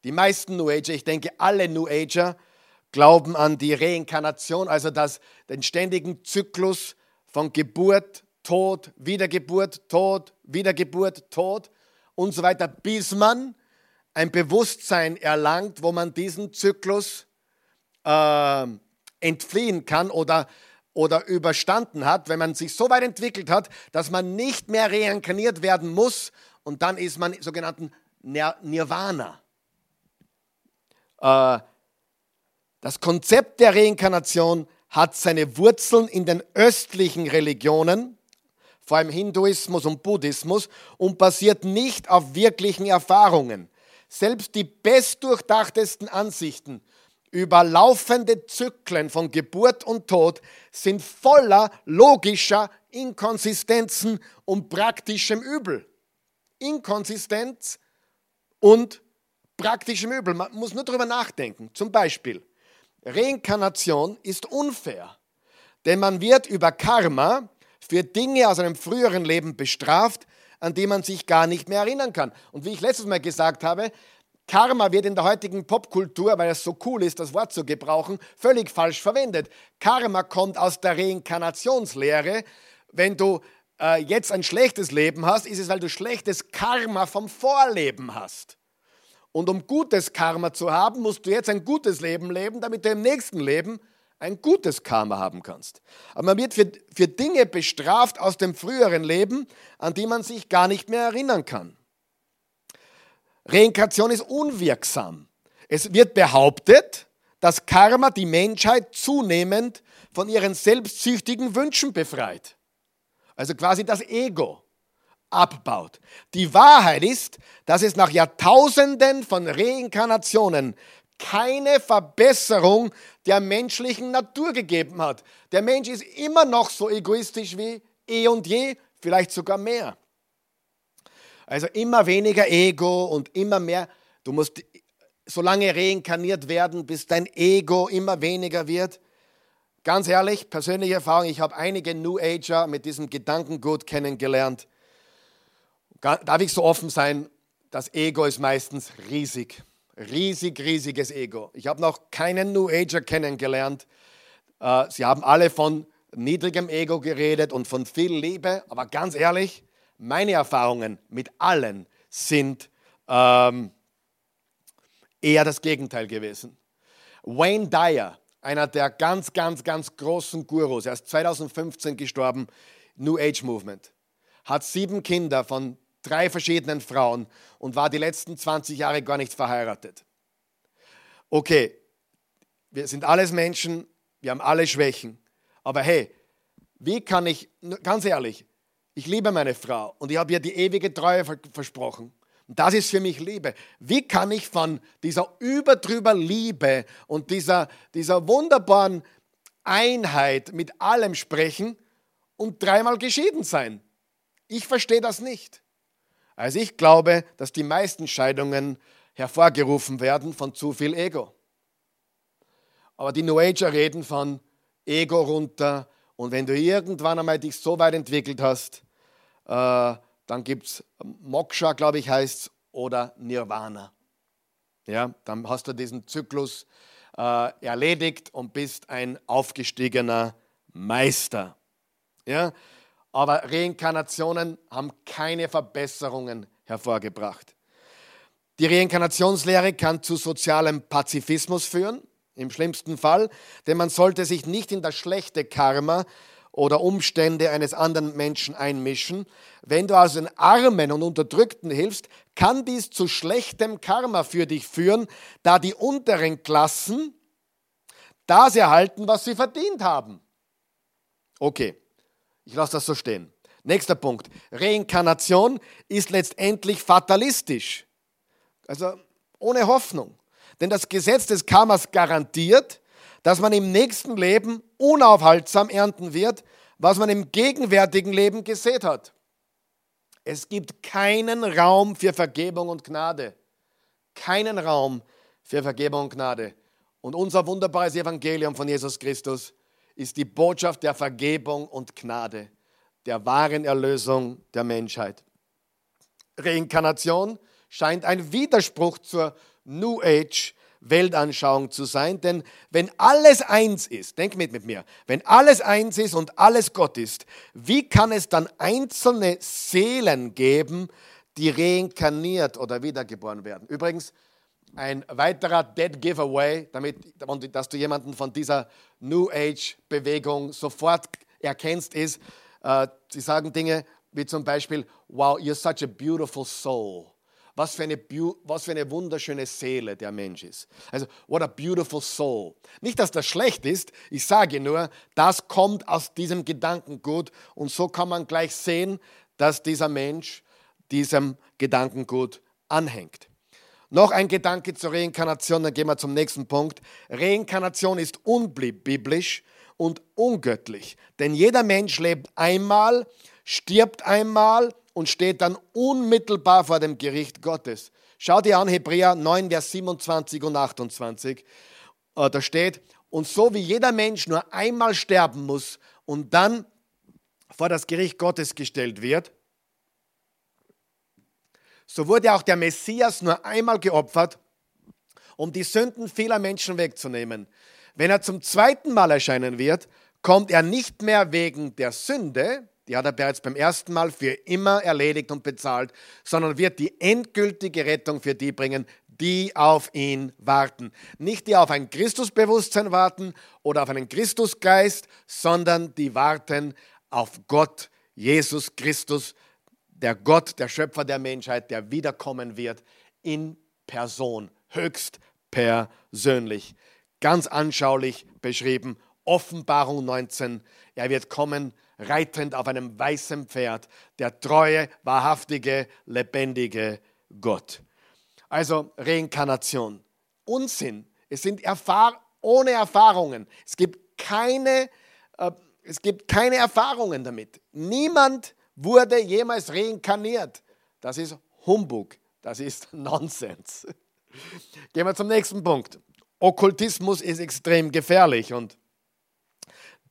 Die meisten New Ager, ich denke alle New Ager, glauben an die Reinkarnation, also das, den ständigen Zyklus von Geburt, Tod, Wiedergeburt, Tod, Wiedergeburt, Tod und so weiter, bis man ein Bewusstsein erlangt, wo man diesen Zyklus äh, entfliehen kann oder oder überstanden hat, wenn man sich so weit entwickelt hat, dass man nicht mehr reinkarniert werden muss und dann ist man sogenannten Nirvana. Äh, das Konzept der Reinkarnation hat seine Wurzeln in den östlichen Religionen, vor allem Hinduismus und Buddhismus, und basiert nicht auf wirklichen Erfahrungen. Selbst die bestdurchdachtesten Ansichten über laufende Zyklen von Geburt und Tod sind voller logischer Inkonsistenzen und praktischem Übel. Inkonsistenz und praktischem Übel. Man muss nur darüber nachdenken. Zum Beispiel, Reinkarnation ist unfair, denn man wird über Karma für Dinge aus einem früheren Leben bestraft, an die man sich gar nicht mehr erinnern kann. Und wie ich letztes Mal gesagt habe, Karma wird in der heutigen Popkultur, weil es so cool ist, das Wort zu gebrauchen, völlig falsch verwendet. Karma kommt aus der Reinkarnationslehre. Wenn du äh, jetzt ein schlechtes Leben hast, ist es, weil du schlechtes Karma vom Vorleben hast. Und um gutes Karma zu haben, musst du jetzt ein gutes Leben leben, damit du im nächsten Leben ein gutes Karma haben kannst. Aber man wird für, für Dinge bestraft aus dem früheren Leben, an die man sich gar nicht mehr erinnern kann. Reinkarnation ist unwirksam. Es wird behauptet, dass Karma die Menschheit zunehmend von ihren selbstsüchtigen Wünschen befreit. Also quasi das Ego abbaut. Die Wahrheit ist, dass es nach Jahrtausenden von Reinkarnationen keine Verbesserung der menschlichen Natur gegeben hat. Der Mensch ist immer noch so egoistisch wie eh und je, vielleicht sogar mehr. Also immer weniger Ego und immer mehr. Du musst so lange reinkarniert werden, bis dein Ego immer weniger wird. Ganz ehrlich, persönliche Erfahrung, ich habe einige New Ager mit diesem Gedankengut kennengelernt. Darf ich so offen sein? Das Ego ist meistens riesig. Riesig, riesiges Ego. Ich habe noch keinen New Ager kennengelernt. Äh, sie haben alle von niedrigem Ego geredet und von viel Liebe, aber ganz ehrlich, meine Erfahrungen mit allen sind ähm, eher das Gegenteil gewesen. Wayne Dyer, einer der ganz, ganz, ganz großen Gurus, er ist 2015 gestorben, New Age Movement, hat sieben Kinder von drei verschiedenen Frauen und war die letzten 20 Jahre gar nicht verheiratet. Okay, wir sind alles Menschen, wir haben alle Schwächen, aber hey, wie kann ich, ganz ehrlich, ich liebe meine Frau und ich habe ihr die ewige Treue versprochen. Und das ist für mich Liebe. Wie kann ich von dieser überdrüber Liebe und dieser, dieser wunderbaren Einheit mit allem sprechen und dreimal geschieden sein? Ich verstehe das nicht. Also ich glaube, dass die meisten Scheidungen hervorgerufen werden von zu viel Ego. Aber die New Ager reden von Ego runter und wenn du irgendwann einmal dich so weit entwickelt hast, äh, dann gibt es Moksha, glaube ich, heißt es, oder Nirvana. Ja, dann hast du diesen Zyklus äh, erledigt und bist ein aufgestiegener Meister. Ja, aber Reinkarnationen haben keine Verbesserungen hervorgebracht. Die Reinkarnationslehre kann zu sozialem Pazifismus führen, im schlimmsten Fall, denn man sollte sich nicht in das schlechte Karma oder Umstände eines anderen Menschen einmischen. Wenn du also den Armen und Unterdrückten hilfst, kann dies zu schlechtem Karma für dich führen, da die unteren Klassen das erhalten, was sie verdient haben. Okay, ich lasse das so stehen. Nächster Punkt. Reinkarnation ist letztendlich fatalistisch. Also ohne Hoffnung. Denn das Gesetz des Karmas garantiert, dass man im nächsten Leben unaufhaltsam ernten wird, was man im gegenwärtigen Leben gesät hat. Es gibt keinen Raum für Vergebung und Gnade. Keinen Raum für Vergebung und Gnade. Und unser wunderbares Evangelium von Jesus Christus ist die Botschaft der Vergebung und Gnade, der wahren Erlösung der Menschheit. Reinkarnation scheint ein Widerspruch zur New Age Weltanschauung zu sein, denn wenn alles eins ist, denk mit mit mir, wenn alles eins ist und alles Gott ist, wie kann es dann einzelne Seelen geben, die reinkarniert oder wiedergeboren werden? Übrigens, ein weiterer Dead Giveaway, damit, dass du jemanden von dieser New Age Bewegung sofort erkennst, ist, äh, sie sagen Dinge wie zum Beispiel, wow, you're such a beautiful soul. Was für, eine, was für eine wunderschöne Seele der Mensch ist. Also, what a beautiful soul. Nicht, dass das schlecht ist, ich sage nur, das kommt aus diesem Gedankengut und so kann man gleich sehen, dass dieser Mensch diesem Gedankengut anhängt. Noch ein Gedanke zur Reinkarnation, dann gehen wir zum nächsten Punkt. Reinkarnation ist unbiblisch und ungöttlich, denn jeder Mensch lebt einmal, stirbt einmal und steht dann unmittelbar vor dem Gericht Gottes. Schau dir an Hebräer 9, Vers 27 und 28. Äh, da steht, und so wie jeder Mensch nur einmal sterben muss und dann vor das Gericht Gottes gestellt wird, so wurde auch der Messias nur einmal geopfert, um die Sünden vieler Menschen wegzunehmen. Wenn er zum zweiten Mal erscheinen wird, kommt er nicht mehr wegen der Sünde, die hat er bereits beim ersten Mal für immer erledigt und bezahlt, sondern wird die endgültige Rettung für die bringen, die auf ihn warten. Nicht die auf ein Christusbewusstsein warten oder auf einen Christusgeist, sondern die warten auf Gott, Jesus Christus, der Gott, der Schöpfer der Menschheit, der wiederkommen wird in Person, höchst persönlich. Ganz anschaulich beschrieben, Offenbarung 19. Er wird kommen, reitend auf einem weißen Pferd, der treue, wahrhaftige, lebendige Gott. Also Reinkarnation. Unsinn. Es sind Erfahr ohne Erfahrungen. Es gibt keine, äh, es gibt keine Erfahrungen damit. Niemand wurde jemals reinkarniert. Das ist Humbug, das ist Nonsens. Gehen wir zum nächsten Punkt. Okkultismus ist extrem gefährlich und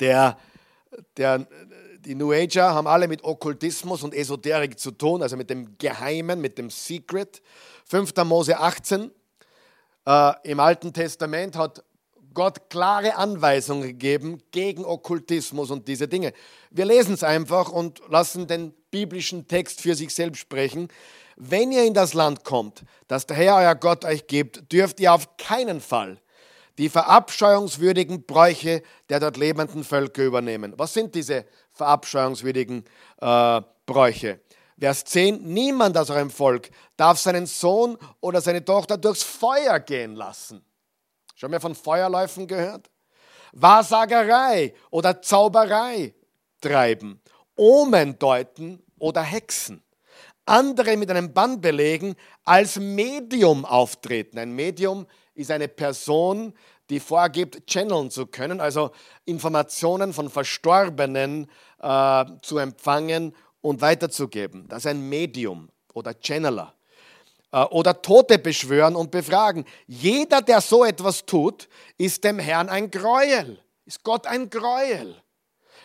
der, der, die New Ager haben alle mit Okkultismus und Esoterik zu tun, also mit dem Geheimen, mit dem Secret. 5. Mose 18 äh, im Alten Testament hat Gott klare Anweisungen gegeben gegen Okkultismus und diese Dinge. Wir lesen es einfach und lassen den biblischen Text für sich selbst sprechen. Wenn ihr in das Land kommt, das der Herr euer Gott euch gibt, dürft ihr auf keinen Fall die verabscheuungswürdigen Bräuche der dort lebenden Völker übernehmen. Was sind diese verabscheuungswürdigen äh, Bräuche? Vers 10, niemand aus eurem Volk darf seinen Sohn oder seine Tochter durchs Feuer gehen lassen. Schon mal von Feuerläufen gehört? Wahrsagerei oder Zauberei treiben, Omen deuten oder Hexen. Andere mit einem Bann belegen, als Medium auftreten. Ein Medium ist eine Person, die vorgibt, channeln zu können, also Informationen von Verstorbenen äh, zu empfangen und weiterzugeben. Das ist ein Medium oder Channeler. Äh, oder Tote beschwören und befragen. Jeder, der so etwas tut, ist dem Herrn ein Gräuel, ist Gott ein Gräuel.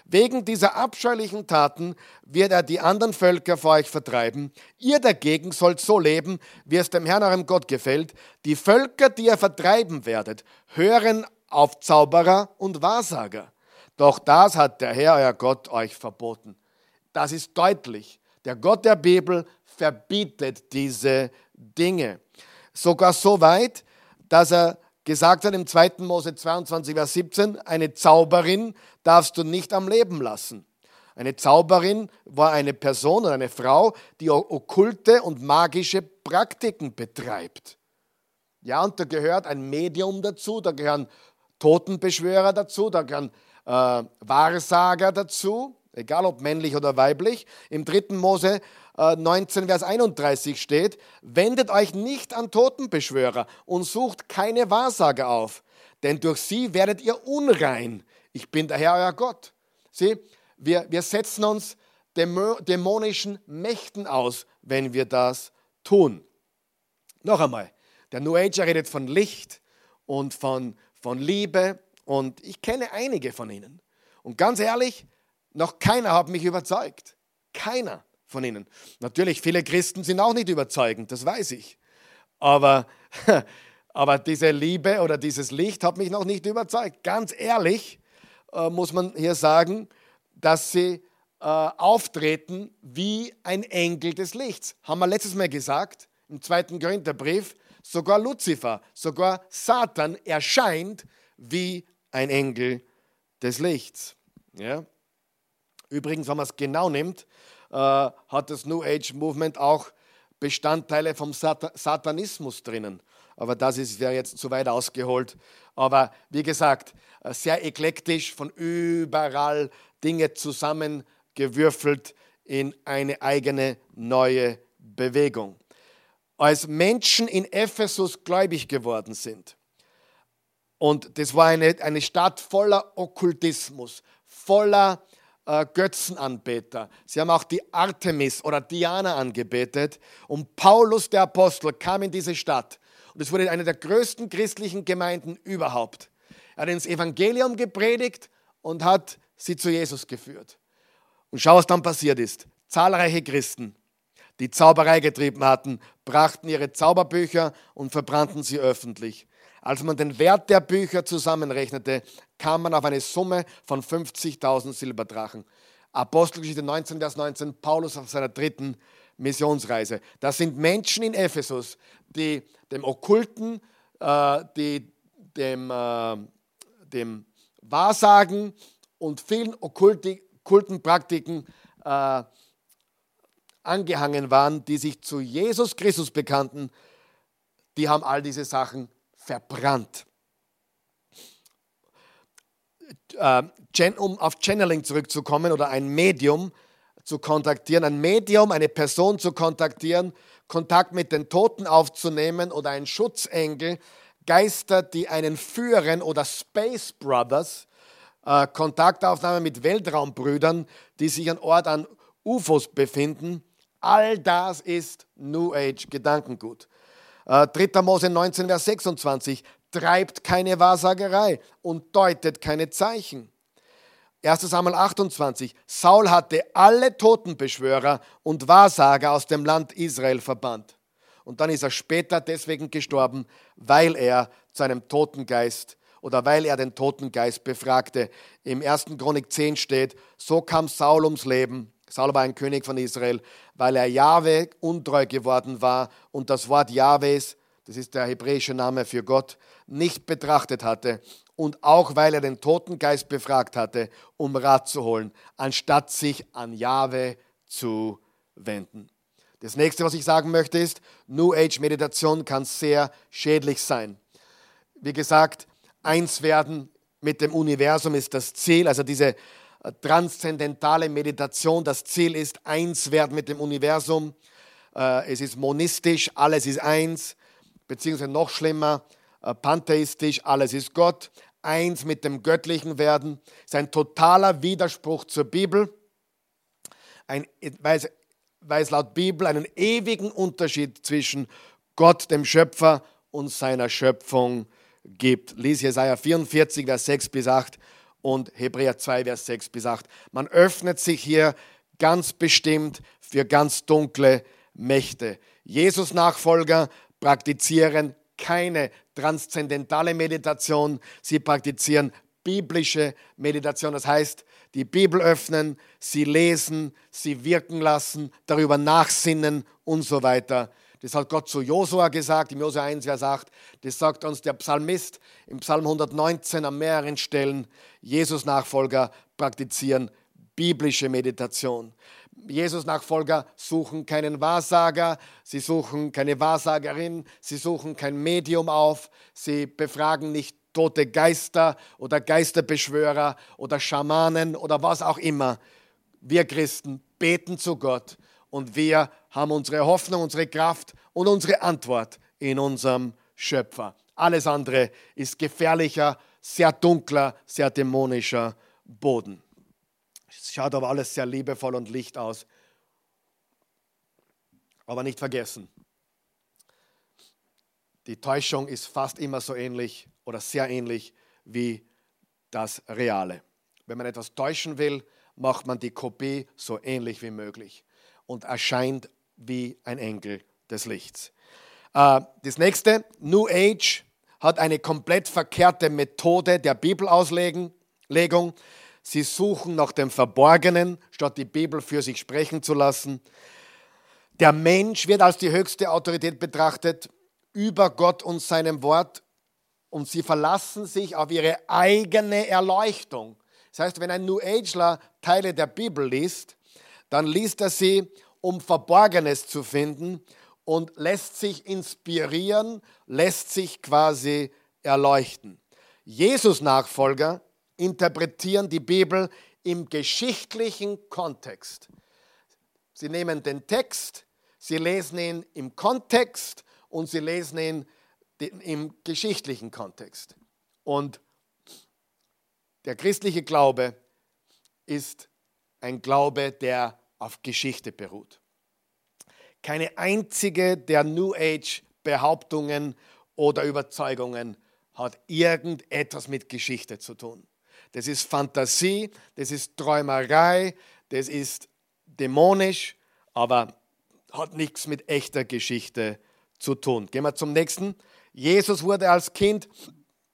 Wegen dieser abscheulichen Taten wird er die anderen Völker vor euch vertreiben. Ihr dagegen sollt so leben, wie es dem Herrn eurem Gott gefällt. Die Völker, die ihr vertreiben werdet, hören auf Zauberer und Wahrsager. Doch das hat der Herr, euer Gott, euch verboten. Das ist deutlich. Der Gott der Bibel verbietet diese Dinge. Sogar so weit, dass er gesagt hat im 2. Mose 22, Vers 17, eine Zauberin darfst du nicht am Leben lassen. Eine Zauberin war eine Person oder eine Frau, die okkulte und magische Praktiken betreibt. Ja, und da gehört ein Medium dazu, da gehören Totenbeschwörer dazu, da gehören äh, Wahrsager dazu, egal ob männlich oder weiblich. Im 3. Mose 19, äh, Vers 31 steht, wendet euch nicht an Totenbeschwörer und sucht keine Wahrsager auf, denn durch sie werdet ihr unrein. Ich bin der Herr, euer Gott. Sieh, wir, wir setzen uns dämonischen Mächten aus, wenn wir das tun. Noch einmal, der New Ager redet von Licht und von, von Liebe und ich kenne einige von ihnen. Und ganz ehrlich, noch keiner hat mich überzeugt. Keiner von ihnen. Natürlich, viele Christen sind auch nicht überzeugend, das weiß ich. Aber, aber diese Liebe oder dieses Licht hat mich noch nicht überzeugt. Ganz ehrlich äh, muss man hier sagen, dass sie äh, auftreten wie ein Engel des Lichts. Haben wir letztes Mal gesagt, im zweiten Korintherbrief, sogar Luzifer, sogar Satan erscheint wie ein Engel des Lichts. Ja? Übrigens, wenn man es genau nimmt, äh, hat das New Age Movement auch Bestandteile vom Satanismus drinnen. Aber das ist ja jetzt zu weit ausgeholt. Aber wie gesagt, äh, sehr eklektisch, von überall Dinge zusammengewürfelt in eine eigene neue Bewegung. als Menschen in Ephesus gläubig geworden sind, und das war eine, eine Stadt voller Okkultismus, voller äh, Götzenanbeter. Sie haben auch die Artemis oder Diana angebetet. Und Paulus, der Apostel, kam in diese Stadt. Und es wurde eine der größten christlichen Gemeinden überhaupt. Er hat ins Evangelium gepredigt und hat sie zu Jesus geführt. Und schau, was dann passiert ist. Zahlreiche Christen, die Zauberei getrieben hatten, brachten ihre Zauberbücher und verbrannten sie öffentlich. Als man den Wert der Bücher zusammenrechnete, kam man auf eine Summe von 50.000 Silberdrachen. Apostelgeschichte 19, Vers 19, Paulus auf seiner dritten Missionsreise. Das sind Menschen in Ephesus, die dem Okkulten, äh, die dem, äh, dem Wahrsagen und vielen okkulten Praktiken äh, angehangen waren, die sich zu Jesus Christus bekannten, die haben all diese Sachen verbrannt. Um auf Channeling zurückzukommen oder ein Medium zu kontaktieren, ein Medium, eine Person zu kontaktieren, Kontakt mit den Toten aufzunehmen oder ein Schutzengel, Geister, die einen führen oder Space Brothers, äh, Kontaktaufnahme mit Weltraumbrüdern, die sich an Ort an UFOs befinden. All das ist New Age Gedankengut. 3. Äh, Mose 19, Vers 26, treibt keine Wahrsagerei und deutet keine Zeichen. 1. Samuel 28, Saul hatte alle Totenbeschwörer und Wahrsager aus dem Land Israel verbannt. Und dann ist er später deswegen gestorben, weil er zu einem Totengeist oder weil er den Totengeist befragte. Im 1. Chronik 10 steht, so kam Saul ums Leben Saul war ein König von Israel, weil er Jahwe untreu geworden war und das Wort Jahwes, das ist der hebräische Name für Gott, nicht betrachtet hatte und auch weil er den Totengeist befragt hatte, um Rat zu holen, anstatt sich an Jahwe zu wenden. Das nächste, was ich sagen möchte, ist, New Age Meditation kann sehr schädlich sein. Wie gesagt, eins werden mit dem Universum ist das Ziel, also diese transzendentale Meditation. Das Ziel ist eins werden mit dem Universum. Äh, es ist monistisch, alles ist eins, beziehungsweise noch schlimmer, äh, pantheistisch, alles ist Gott. Eins mit dem Göttlichen werden. Ist ein totaler Widerspruch zur Bibel, ein, weil, es, weil es laut Bibel einen ewigen Unterschied zwischen Gott, dem Schöpfer, und seiner Schöpfung gibt. Lies Jesaja 44, Vers 6 bis 8 und Hebräer 2, Vers 6 bis 8. Man öffnet sich hier ganz bestimmt für ganz dunkle Mächte. Jesus-Nachfolger praktizieren keine transzendentale Meditation, sie praktizieren biblische Meditation. Das heißt, die Bibel öffnen, sie lesen, sie wirken lassen, darüber nachsinnen und so weiter. Das hat Gott zu Josua gesagt, im Josua 1, Vers 8. Das sagt uns der Psalmist im Psalm 119 an mehreren Stellen. Jesus-Nachfolger praktizieren biblische Meditation. Jesus-Nachfolger suchen keinen Wahrsager, sie suchen keine Wahrsagerin, sie suchen kein Medium auf, sie befragen nicht tote Geister oder Geisterbeschwörer oder Schamanen oder was auch immer. Wir Christen beten zu Gott und wir haben unsere Hoffnung, unsere Kraft und unsere Antwort in unserem Schöpfer. Alles andere ist gefährlicher, sehr dunkler, sehr dämonischer Boden. Es schaut aber alles sehr liebevoll und licht aus. Aber nicht vergessen, die Täuschung ist fast immer so ähnlich oder sehr ähnlich wie das Reale. Wenn man etwas täuschen will, macht man die Kopie so ähnlich wie möglich und erscheint wie ein Engel des Lichts. Äh, das nächste, New Age hat eine komplett verkehrte Methode der Bibelauslegung. Sie suchen nach dem Verborgenen, statt die Bibel für sich sprechen zu lassen. Der Mensch wird als die höchste Autorität betrachtet über Gott und seinem Wort und sie verlassen sich auf ihre eigene Erleuchtung. Das heißt, wenn ein New Ageler Teile der Bibel liest, dann liest er sie, um Verborgenes zu finden und lässt sich inspirieren, lässt sich quasi erleuchten. Jesus-Nachfolger interpretieren die Bibel im geschichtlichen Kontext. Sie nehmen den Text, sie lesen ihn im Kontext und sie lesen ihn im geschichtlichen Kontext. Und der christliche Glaube ist ein Glaube, der auf Geschichte beruht. Keine einzige der New Age Behauptungen oder Überzeugungen hat irgendetwas mit Geschichte zu tun. Das ist Fantasie, das ist Träumerei, das ist dämonisch, aber hat nichts mit echter Geschichte zu tun. Gehen wir zum nächsten. Jesus wurde als Kind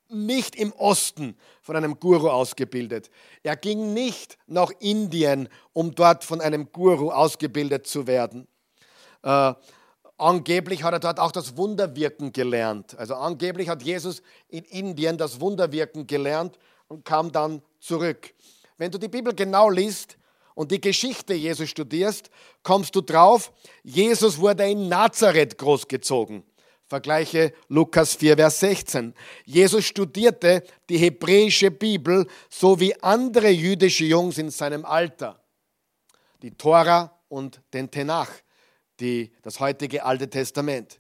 nicht im Osten von einem Guru ausgebildet. Er ging nicht nach Indien, um dort von einem Guru ausgebildet zu werden. Äh, angeblich hat er dort auch das Wunderwirken gelernt. Also angeblich hat Jesus in Indien das Wunderwirken gelernt und kam dann zurück. Wenn du die Bibel genau liest und die Geschichte Jesus studierst, kommst du drauf, Jesus wurde in Nazareth großgezogen. Vergleiche Lukas 4, Vers 16. Jesus studierte die hebräische Bibel so wie andere jüdische Jungs in seinem Alter. Die Tora und den Tenach, die, das heutige Alte Testament.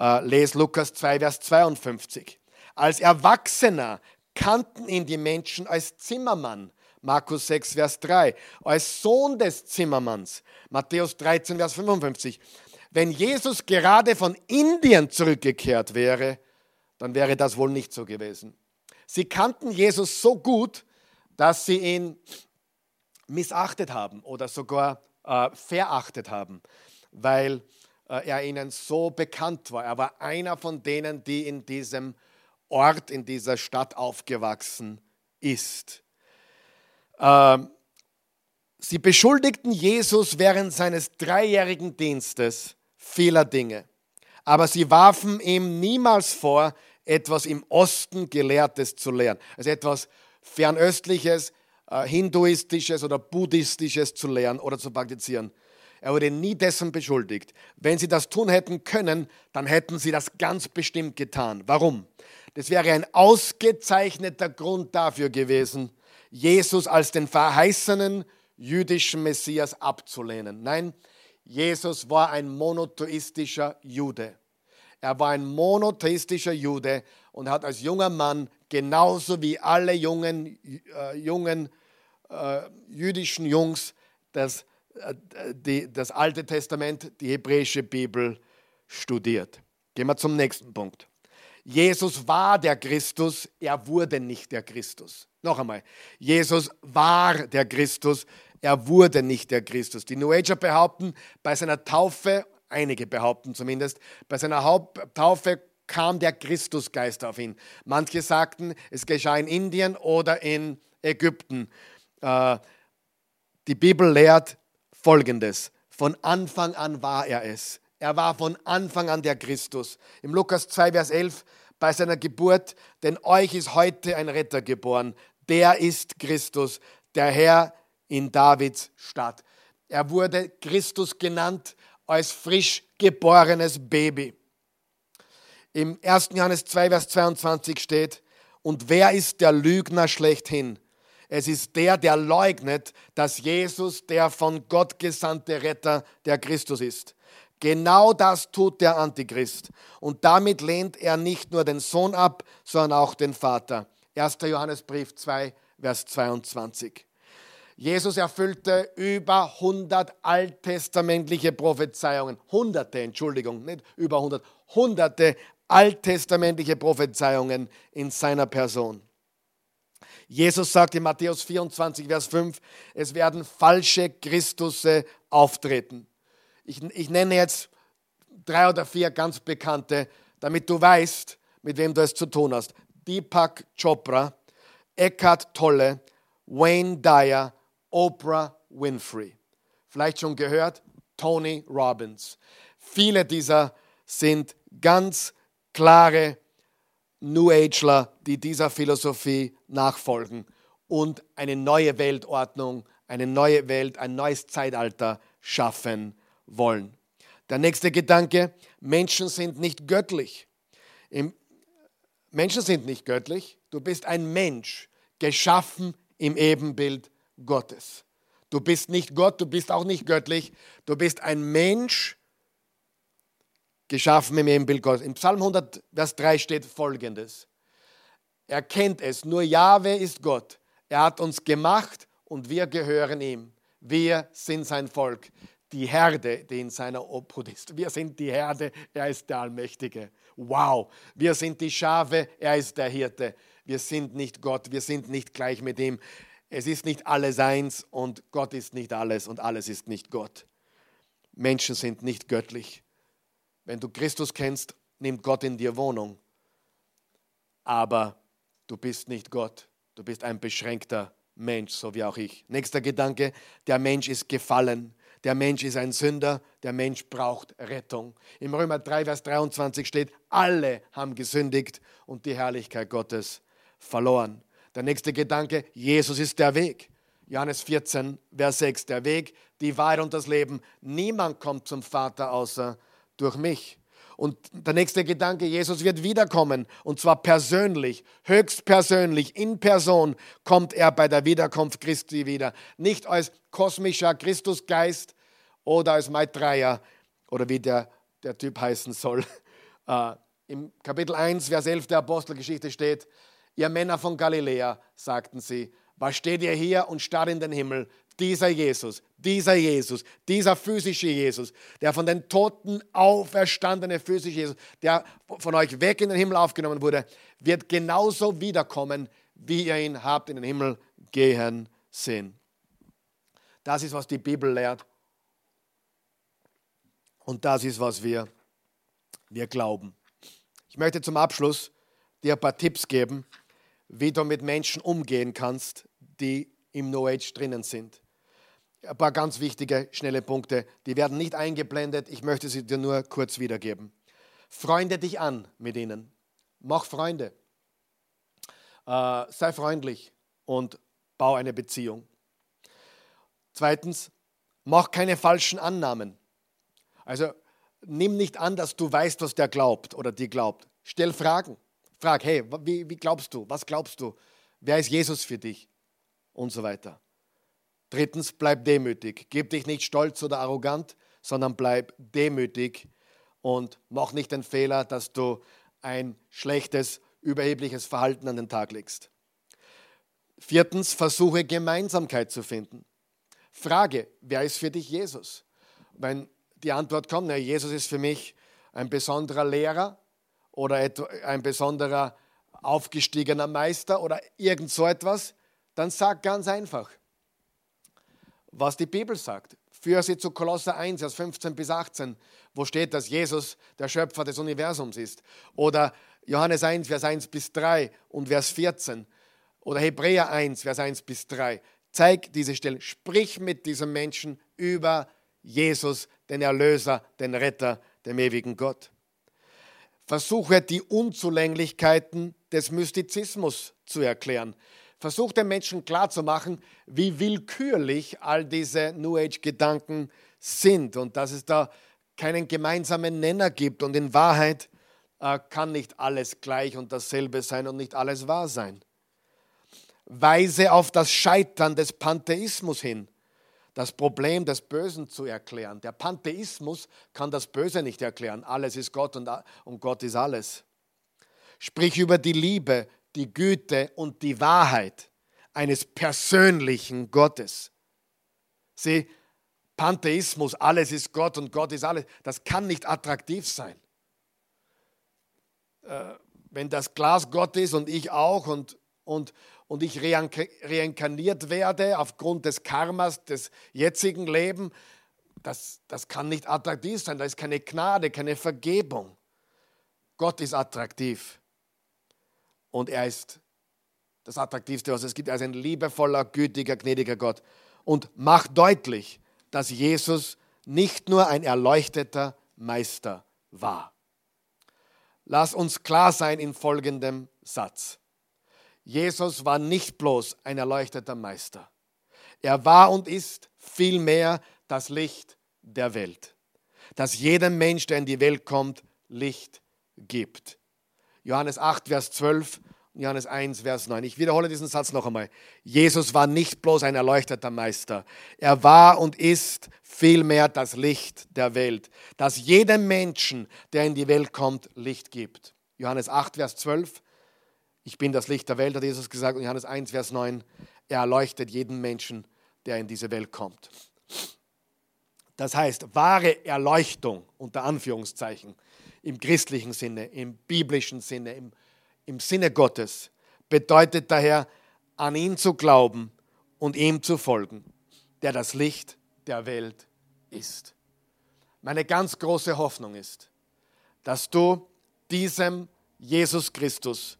Äh, les Lukas 2, Vers 52. Als Erwachsener kannten ihn die Menschen als Zimmermann. Markus 6, Vers 3. Als Sohn des Zimmermanns. Matthäus 13, Vers 55 wenn Jesus gerade von Indien zurückgekehrt wäre, dann wäre das wohl nicht so gewesen. Sie kannten Jesus so gut, dass sie ihn missachtet haben oder sogar äh, verachtet haben, weil äh, er ihnen so bekannt war. Er war einer von denen, die in diesem Ort, in dieser Stadt aufgewachsen ist. Ähm, sie beschuldigten Jesus während seines dreijährigen Dienstes vieler Dinge. Aber sie warfen ihm niemals vor, etwas im Osten Gelehrtes zu lehren. Also etwas Fernöstliches, äh, Hinduistisches oder Buddhistisches zu lernen oder zu praktizieren. Er wurde nie dessen beschuldigt. Wenn sie das tun hätten können, dann hätten sie das ganz bestimmt getan. Warum? Das wäre ein ausgezeichneter Grund dafür gewesen, Jesus als den verheißenen jüdischen Messias abzulehnen. Nein, Jesus war ein monotheistischer Jude. Er war ein monotheistischer Jude und hat als junger Mann genauso wie alle jungen, äh, jungen äh, jüdischen Jungs das, äh, die, das Alte Testament, die hebräische Bibel studiert. Gehen wir zum nächsten Punkt. Jesus war der Christus, er wurde nicht der Christus. Noch einmal, Jesus war der Christus, er wurde nicht der Christus. Die New Ager behaupten, bei seiner Taufe, einige behaupten zumindest, bei seiner Taufe kam der Christusgeist auf ihn. Manche sagten, es geschah in Indien oder in Ägypten. Äh, die Bibel lehrt Folgendes. Von Anfang an war er es. Er war von Anfang an der Christus. Im Lukas 2, Vers 11, bei seiner Geburt, denn euch ist heute ein Retter geboren. Der ist Christus, der Herr in Davids Stadt. Er wurde Christus genannt als frisch geborenes Baby. Im 1. Johannes 2, Vers 22 steht, und wer ist der Lügner schlechthin? Es ist der, der leugnet, dass Jesus der von Gott gesandte Retter, der Christus ist. Genau das tut der Antichrist. Und damit lehnt er nicht nur den Sohn ab, sondern auch den Vater. 1. Johannesbrief 2, Vers 22. Jesus erfüllte über 100 alttestamentliche Prophezeiungen. Hunderte, Entschuldigung, nicht über 100. Hunderte alttestamentliche Prophezeiungen in seiner Person. Jesus sagt in Matthäus 24, Vers 5, es werden falsche Christusse auftreten. Ich, ich nenne jetzt drei oder vier ganz bekannte, damit du weißt, mit wem du es zu tun hast. Deepak Chopra, Eckhart Tolle, Wayne Dyer Oprah Winfrey. Vielleicht schon gehört, Tony Robbins. Viele dieser sind ganz klare New Ageler, die dieser Philosophie nachfolgen und eine neue Weltordnung, eine neue Welt, ein neues Zeitalter schaffen wollen. Der nächste Gedanke, Menschen sind nicht göttlich. Menschen sind nicht göttlich. Du bist ein Mensch, geschaffen im Ebenbild Gottes. Du bist nicht Gott, du bist auch nicht göttlich. Du bist ein Mensch geschaffen im Ebenbild Gottes. Im Psalm 100, Vers 3 steht folgendes. Er kennt es, nur Jahwe ist Gott. Er hat uns gemacht und wir gehören ihm. Wir sind sein Volk, die Herde, die in seiner Obhut ist. Wir sind die Herde, er ist der Allmächtige. Wow, wir sind die Schafe, er ist der Hirte. Wir sind nicht Gott, wir sind nicht gleich mit ihm. Es ist nicht alles eins und Gott ist nicht alles und alles ist nicht Gott. Menschen sind nicht göttlich. Wenn du Christus kennst, nimmt Gott in dir Wohnung. Aber du bist nicht Gott. Du bist ein beschränkter Mensch, so wie auch ich. Nächster Gedanke, der Mensch ist gefallen. Der Mensch ist ein Sünder, der Mensch braucht Rettung. Im Römer 3, Vers 23 steht, alle haben gesündigt und die Herrlichkeit Gottes verloren. Der nächste Gedanke, Jesus ist der Weg. Johannes 14, Vers 6, der Weg, die Wahrheit und das Leben. Niemand kommt zum Vater außer durch mich. Und der nächste Gedanke, Jesus wird wiederkommen und zwar persönlich, höchstpersönlich, in Person kommt er bei der Wiederkunft Christi wieder. Nicht als kosmischer Christusgeist oder als Maitreya oder wie der, der Typ heißen soll. Äh, Im Kapitel 1, Vers 11 der Apostelgeschichte steht, ihr Männer von Galiläa, sagten sie, was steht ihr hier und starrt in den Himmel? Dieser Jesus, dieser Jesus, dieser physische Jesus, der von den Toten auferstandene physische Jesus, der von euch weg in den Himmel aufgenommen wurde, wird genauso wiederkommen, wie ihr ihn habt in den Himmel gehen sehen. Das ist, was die Bibel lehrt. Und das ist, was wir, wir glauben. Ich möchte zum Abschluss dir ein paar Tipps geben, wie du mit Menschen umgehen kannst, die im No Age drinnen sind ein paar ganz wichtige, schnelle Punkte. Die werden nicht eingeblendet. Ich möchte sie dir nur kurz wiedergeben. Freunde dich an mit ihnen. Mach Freunde. Äh, sei freundlich und bau eine Beziehung. Zweitens, mach keine falschen Annahmen. Also nimm nicht an, dass du weißt, was der glaubt oder die glaubt. Stell Fragen. Frag, hey, wie, wie glaubst du? Was glaubst du? Wer ist Jesus für dich? Und so weiter. Drittens, bleib demütig. Gib dich nicht stolz oder arrogant, sondern bleib demütig und mach nicht den Fehler, dass du ein schlechtes, überhebliches Verhalten an den Tag legst. Viertens, versuche Gemeinsamkeit zu finden. Frage, wer ist für dich Jesus? Wenn die Antwort kommt, na, Jesus ist für mich ein besonderer Lehrer oder ein besonderer aufgestiegener Meister oder irgend so etwas, dann sag ganz einfach, was die Bibel sagt. Führe sie zu Kolosser 1, Vers 15 bis 18, wo steht, dass Jesus der Schöpfer des Universums ist. Oder Johannes 1, Vers 1 bis 3 und Vers 14. Oder Hebräer 1, Vers 1 bis 3. Zeig diese Stelle. Sprich mit diesem Menschen über Jesus, den Erlöser, den Retter, dem ewigen Gott. Versuche die Unzulänglichkeiten des Mystizismus zu erklären versucht den Menschen klarzumachen, wie willkürlich all diese New Age-Gedanken sind und dass es da keinen gemeinsamen Nenner gibt. Und in Wahrheit äh, kann nicht alles gleich und dasselbe sein und nicht alles wahr sein. Weise auf das Scheitern des Pantheismus hin, das Problem des Bösen zu erklären. Der Pantheismus kann das Böse nicht erklären. Alles ist Gott und, und Gott ist alles. Sprich über die Liebe, die Güte und die Wahrheit eines persönlichen Gottes. Sieh, Pantheismus, alles ist Gott und Gott ist alles, das kann nicht attraktiv sein. Äh, wenn das Glas Gott ist und ich auch und, und, und ich reinkarniert werde aufgrund des Karmas des jetzigen Lebens, das, das kann nicht attraktiv sein. Da ist keine Gnade, keine Vergebung. Gott ist attraktiv. Und er ist das Attraktivste, was es gibt. Er ist ein liebevoller, gütiger, gnädiger Gott. Und macht deutlich, dass Jesus nicht nur ein erleuchteter Meister war. Lass uns klar sein in folgendem Satz. Jesus war nicht bloß ein erleuchteter Meister. Er war und ist vielmehr das Licht der Welt, das jedem Mensch, der in die Welt kommt, Licht gibt. Johannes 8, Vers 12 Johannes 1, Vers 9. Ich wiederhole diesen Satz noch einmal. Jesus war nicht bloß ein erleuchteter Meister. Er war und ist vielmehr das Licht der Welt, das jedem Menschen, der in die Welt kommt, Licht gibt. Johannes 8, Vers 12. Ich bin das Licht der Welt, hat Jesus gesagt. Und Johannes 1, Vers 9. Er erleuchtet jeden Menschen, der in diese Welt kommt. Das heißt, wahre Erleuchtung unter Anführungszeichen im christlichen Sinne, im biblischen Sinne, im, im Sinne Gottes bedeutet daher, an ihn zu glauben und ihm zu folgen, der das Licht der Welt ist. Meine ganz große Hoffnung ist, dass du diesem Jesus Christus,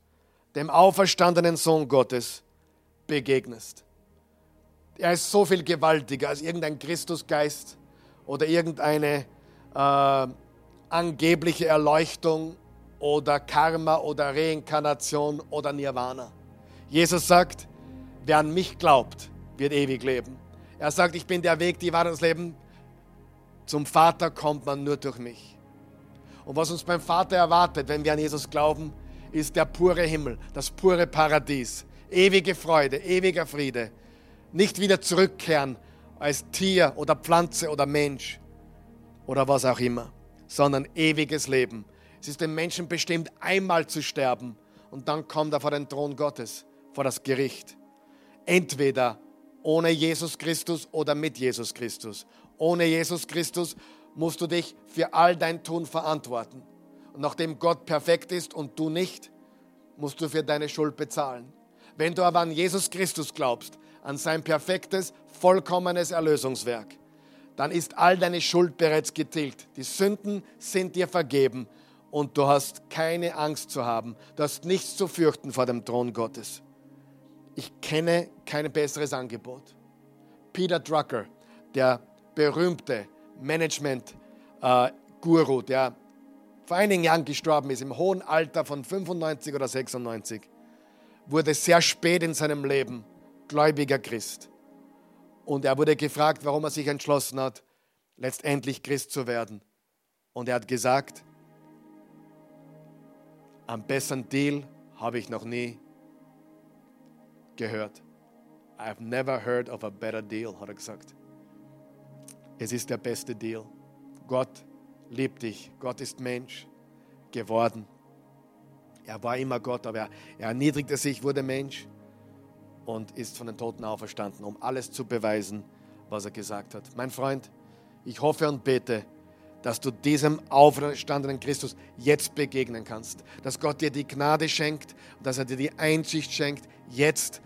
dem auferstandenen Sohn Gottes, begegnest. Er ist so viel gewaltiger als irgendein Christusgeist oder irgendeine äh, angebliche Erleuchtung oder Karma oder Reinkarnation oder Nirvana. Jesus sagt, wer an mich glaubt, wird ewig leben. Er sagt, ich bin der Weg, die Wahrheit und das Leben. Zum Vater kommt man nur durch mich. Und was uns beim Vater erwartet, wenn wir an Jesus glauben, ist der pure Himmel, das pure Paradies, ewige Freude, ewiger Friede. Nicht wieder zurückkehren als Tier oder Pflanze oder Mensch oder was auch immer, sondern ewiges Leben. Es ist dem Menschen bestimmt, einmal zu sterben und dann kommt er vor den Thron Gottes, vor das Gericht. Entweder ohne Jesus Christus oder mit Jesus Christus. Ohne Jesus Christus musst du dich für all dein Tun verantworten. Und nachdem Gott perfekt ist und du nicht, musst du für deine Schuld bezahlen. Wenn du aber an Jesus Christus glaubst, an sein perfektes, vollkommenes Erlösungswerk, dann ist all deine Schuld bereits getilgt. Die Sünden sind dir vergeben und du hast keine Angst zu haben. Du hast nichts zu fürchten vor dem Thron Gottes. Ich kenne kein besseres Angebot. Peter Drucker, der berühmte Management-Guru, äh, der vor einigen Jahren gestorben ist, im hohen Alter von 95 oder 96, wurde sehr spät in seinem Leben gläubiger Christ. Und er wurde gefragt, warum er sich entschlossen hat, letztendlich Christ zu werden. Und er hat gesagt, am besseren Deal habe ich noch nie gehört. I've never heard of a better deal, hat er gesagt. Es ist der beste Deal. Gott liebt dich. Gott ist Mensch geworden. Er war immer Gott, aber er, er erniedrigte sich, wurde Mensch und ist von den Toten auferstanden, um alles zu beweisen, was er gesagt hat. Mein Freund, ich hoffe und bete, dass du diesem auferstandenen Christus jetzt begegnen kannst. Dass Gott dir die Gnade schenkt dass er dir die Einsicht schenkt, jetzt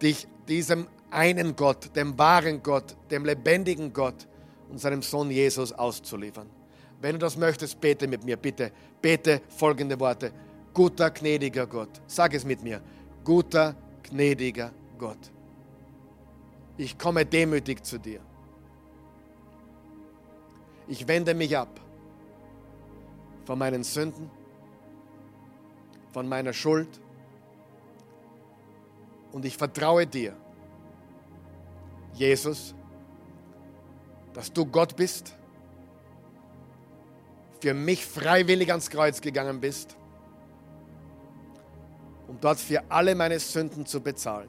dich diesem einen Gott, dem wahren Gott, dem lebendigen Gott und seinem Sohn Jesus auszuliefern. Wenn du das möchtest, bete mit mir, bitte. Bete folgende Worte. Guter, gnädiger Gott. Sag es mit mir. Guter, gnädiger Gott. Ich komme demütig zu dir. Ich wende mich ab von meinen Sünden, von meiner Schuld und ich vertraue dir, Jesus, dass du Gott bist, für mich freiwillig ans Kreuz gegangen bist um dort für alle meine Sünden zu bezahlen.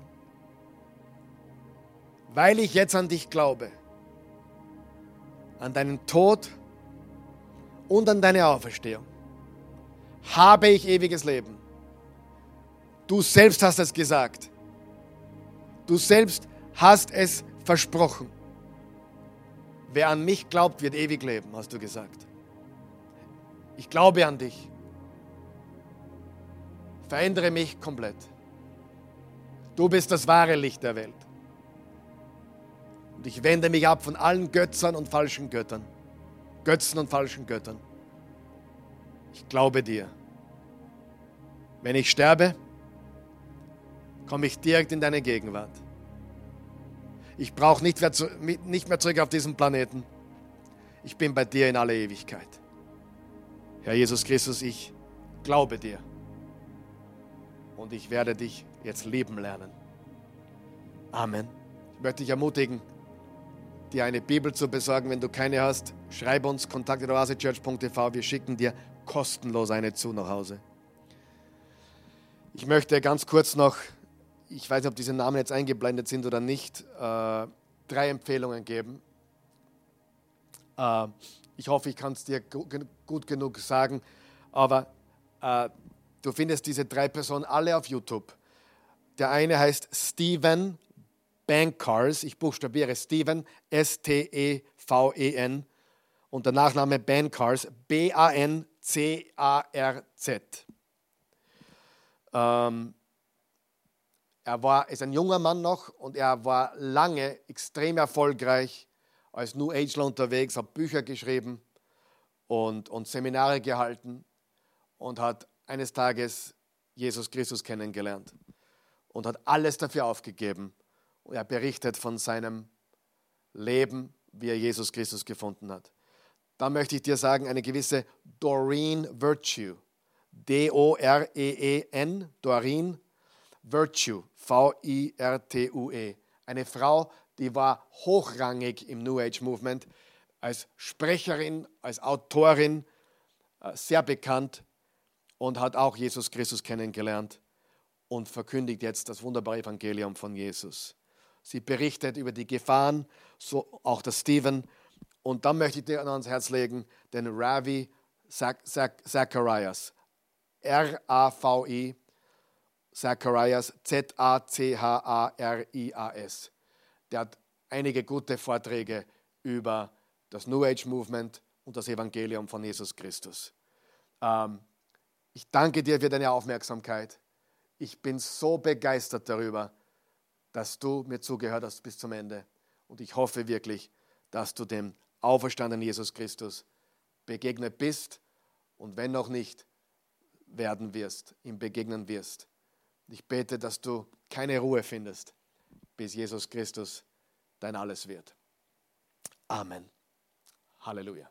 Weil ich jetzt an dich glaube, an deinen Tod und an deine Auferstehung, habe ich ewiges Leben. Du selbst hast es gesagt. Du selbst hast es versprochen. Wer an mich glaubt, wird ewig leben, hast du gesagt. Ich glaube an dich. Verändere mich komplett. Du bist das wahre Licht der Welt. Und ich wende mich ab von allen Götzern und falschen Göttern. Götzen und falschen Göttern. Ich glaube dir. Wenn ich sterbe, komme ich direkt in deine Gegenwart. Ich brauche nicht, nicht mehr zurück auf diesen Planeten. Ich bin bei dir in aller Ewigkeit. Herr Jesus Christus, ich glaube dir und ich werde dich jetzt leben lernen. Amen. Ich möchte dich ermutigen, dir eine Bibel zu besorgen. Wenn du keine hast, schreib uns kontakt.oasechurch.tv. Wir schicken dir kostenlos eine zu nach Hause. Ich möchte ganz kurz noch, ich weiß nicht, ob diese Namen jetzt eingeblendet sind oder nicht, äh, drei Empfehlungen geben. Äh, ich hoffe, ich kann es dir gut genug sagen, aber äh, du findest diese drei Personen alle auf YouTube. Der eine heißt Steven Bankers, ich buchstabiere Steven, S-T-E-V-E-N und der Nachname Bankers, B-A-N-C-A-R-Z. Ähm, er war, ist ein junger Mann noch und er war lange extrem erfolgreich als New Ageler unterwegs, hat Bücher geschrieben und, und Seminare gehalten und hat eines Tages Jesus Christus kennengelernt und hat alles dafür aufgegeben. Und er berichtet von seinem Leben, wie er Jesus Christus gefunden hat. Da möchte ich dir sagen, eine gewisse Doreen Virtue D-O-R-E-E-N, Doreen Virtue, V-I-R-T-U-E. Eine Frau, die war hochrangig im New Age Movement, als Sprecherin, als Autorin, äh, sehr bekannt und hat auch Jesus Christus kennengelernt und verkündigt jetzt das wunderbare Evangelium von Jesus. Sie berichtet über die Gefahren, so auch der Stephen. Und dann möchte ich dir ans Herz legen, den Ravi Zacharias. R-A-V-I, Zacharias, Z-A-C-H-A-R-I-A-S. Der hat einige gute Vorträge über das New Age Movement und das Evangelium von Jesus Christus. Ähm, ich danke dir für deine Aufmerksamkeit. Ich bin so begeistert darüber, dass du mir zugehört hast bis zum Ende. Und ich hoffe wirklich, dass du dem auferstandenen Jesus Christus begegnet bist. Und wenn noch nicht, werden wirst, ihm begegnen wirst. Ich bete, dass du keine Ruhe findest, bis Jesus Christus dein Alles wird. Amen. Halleluja.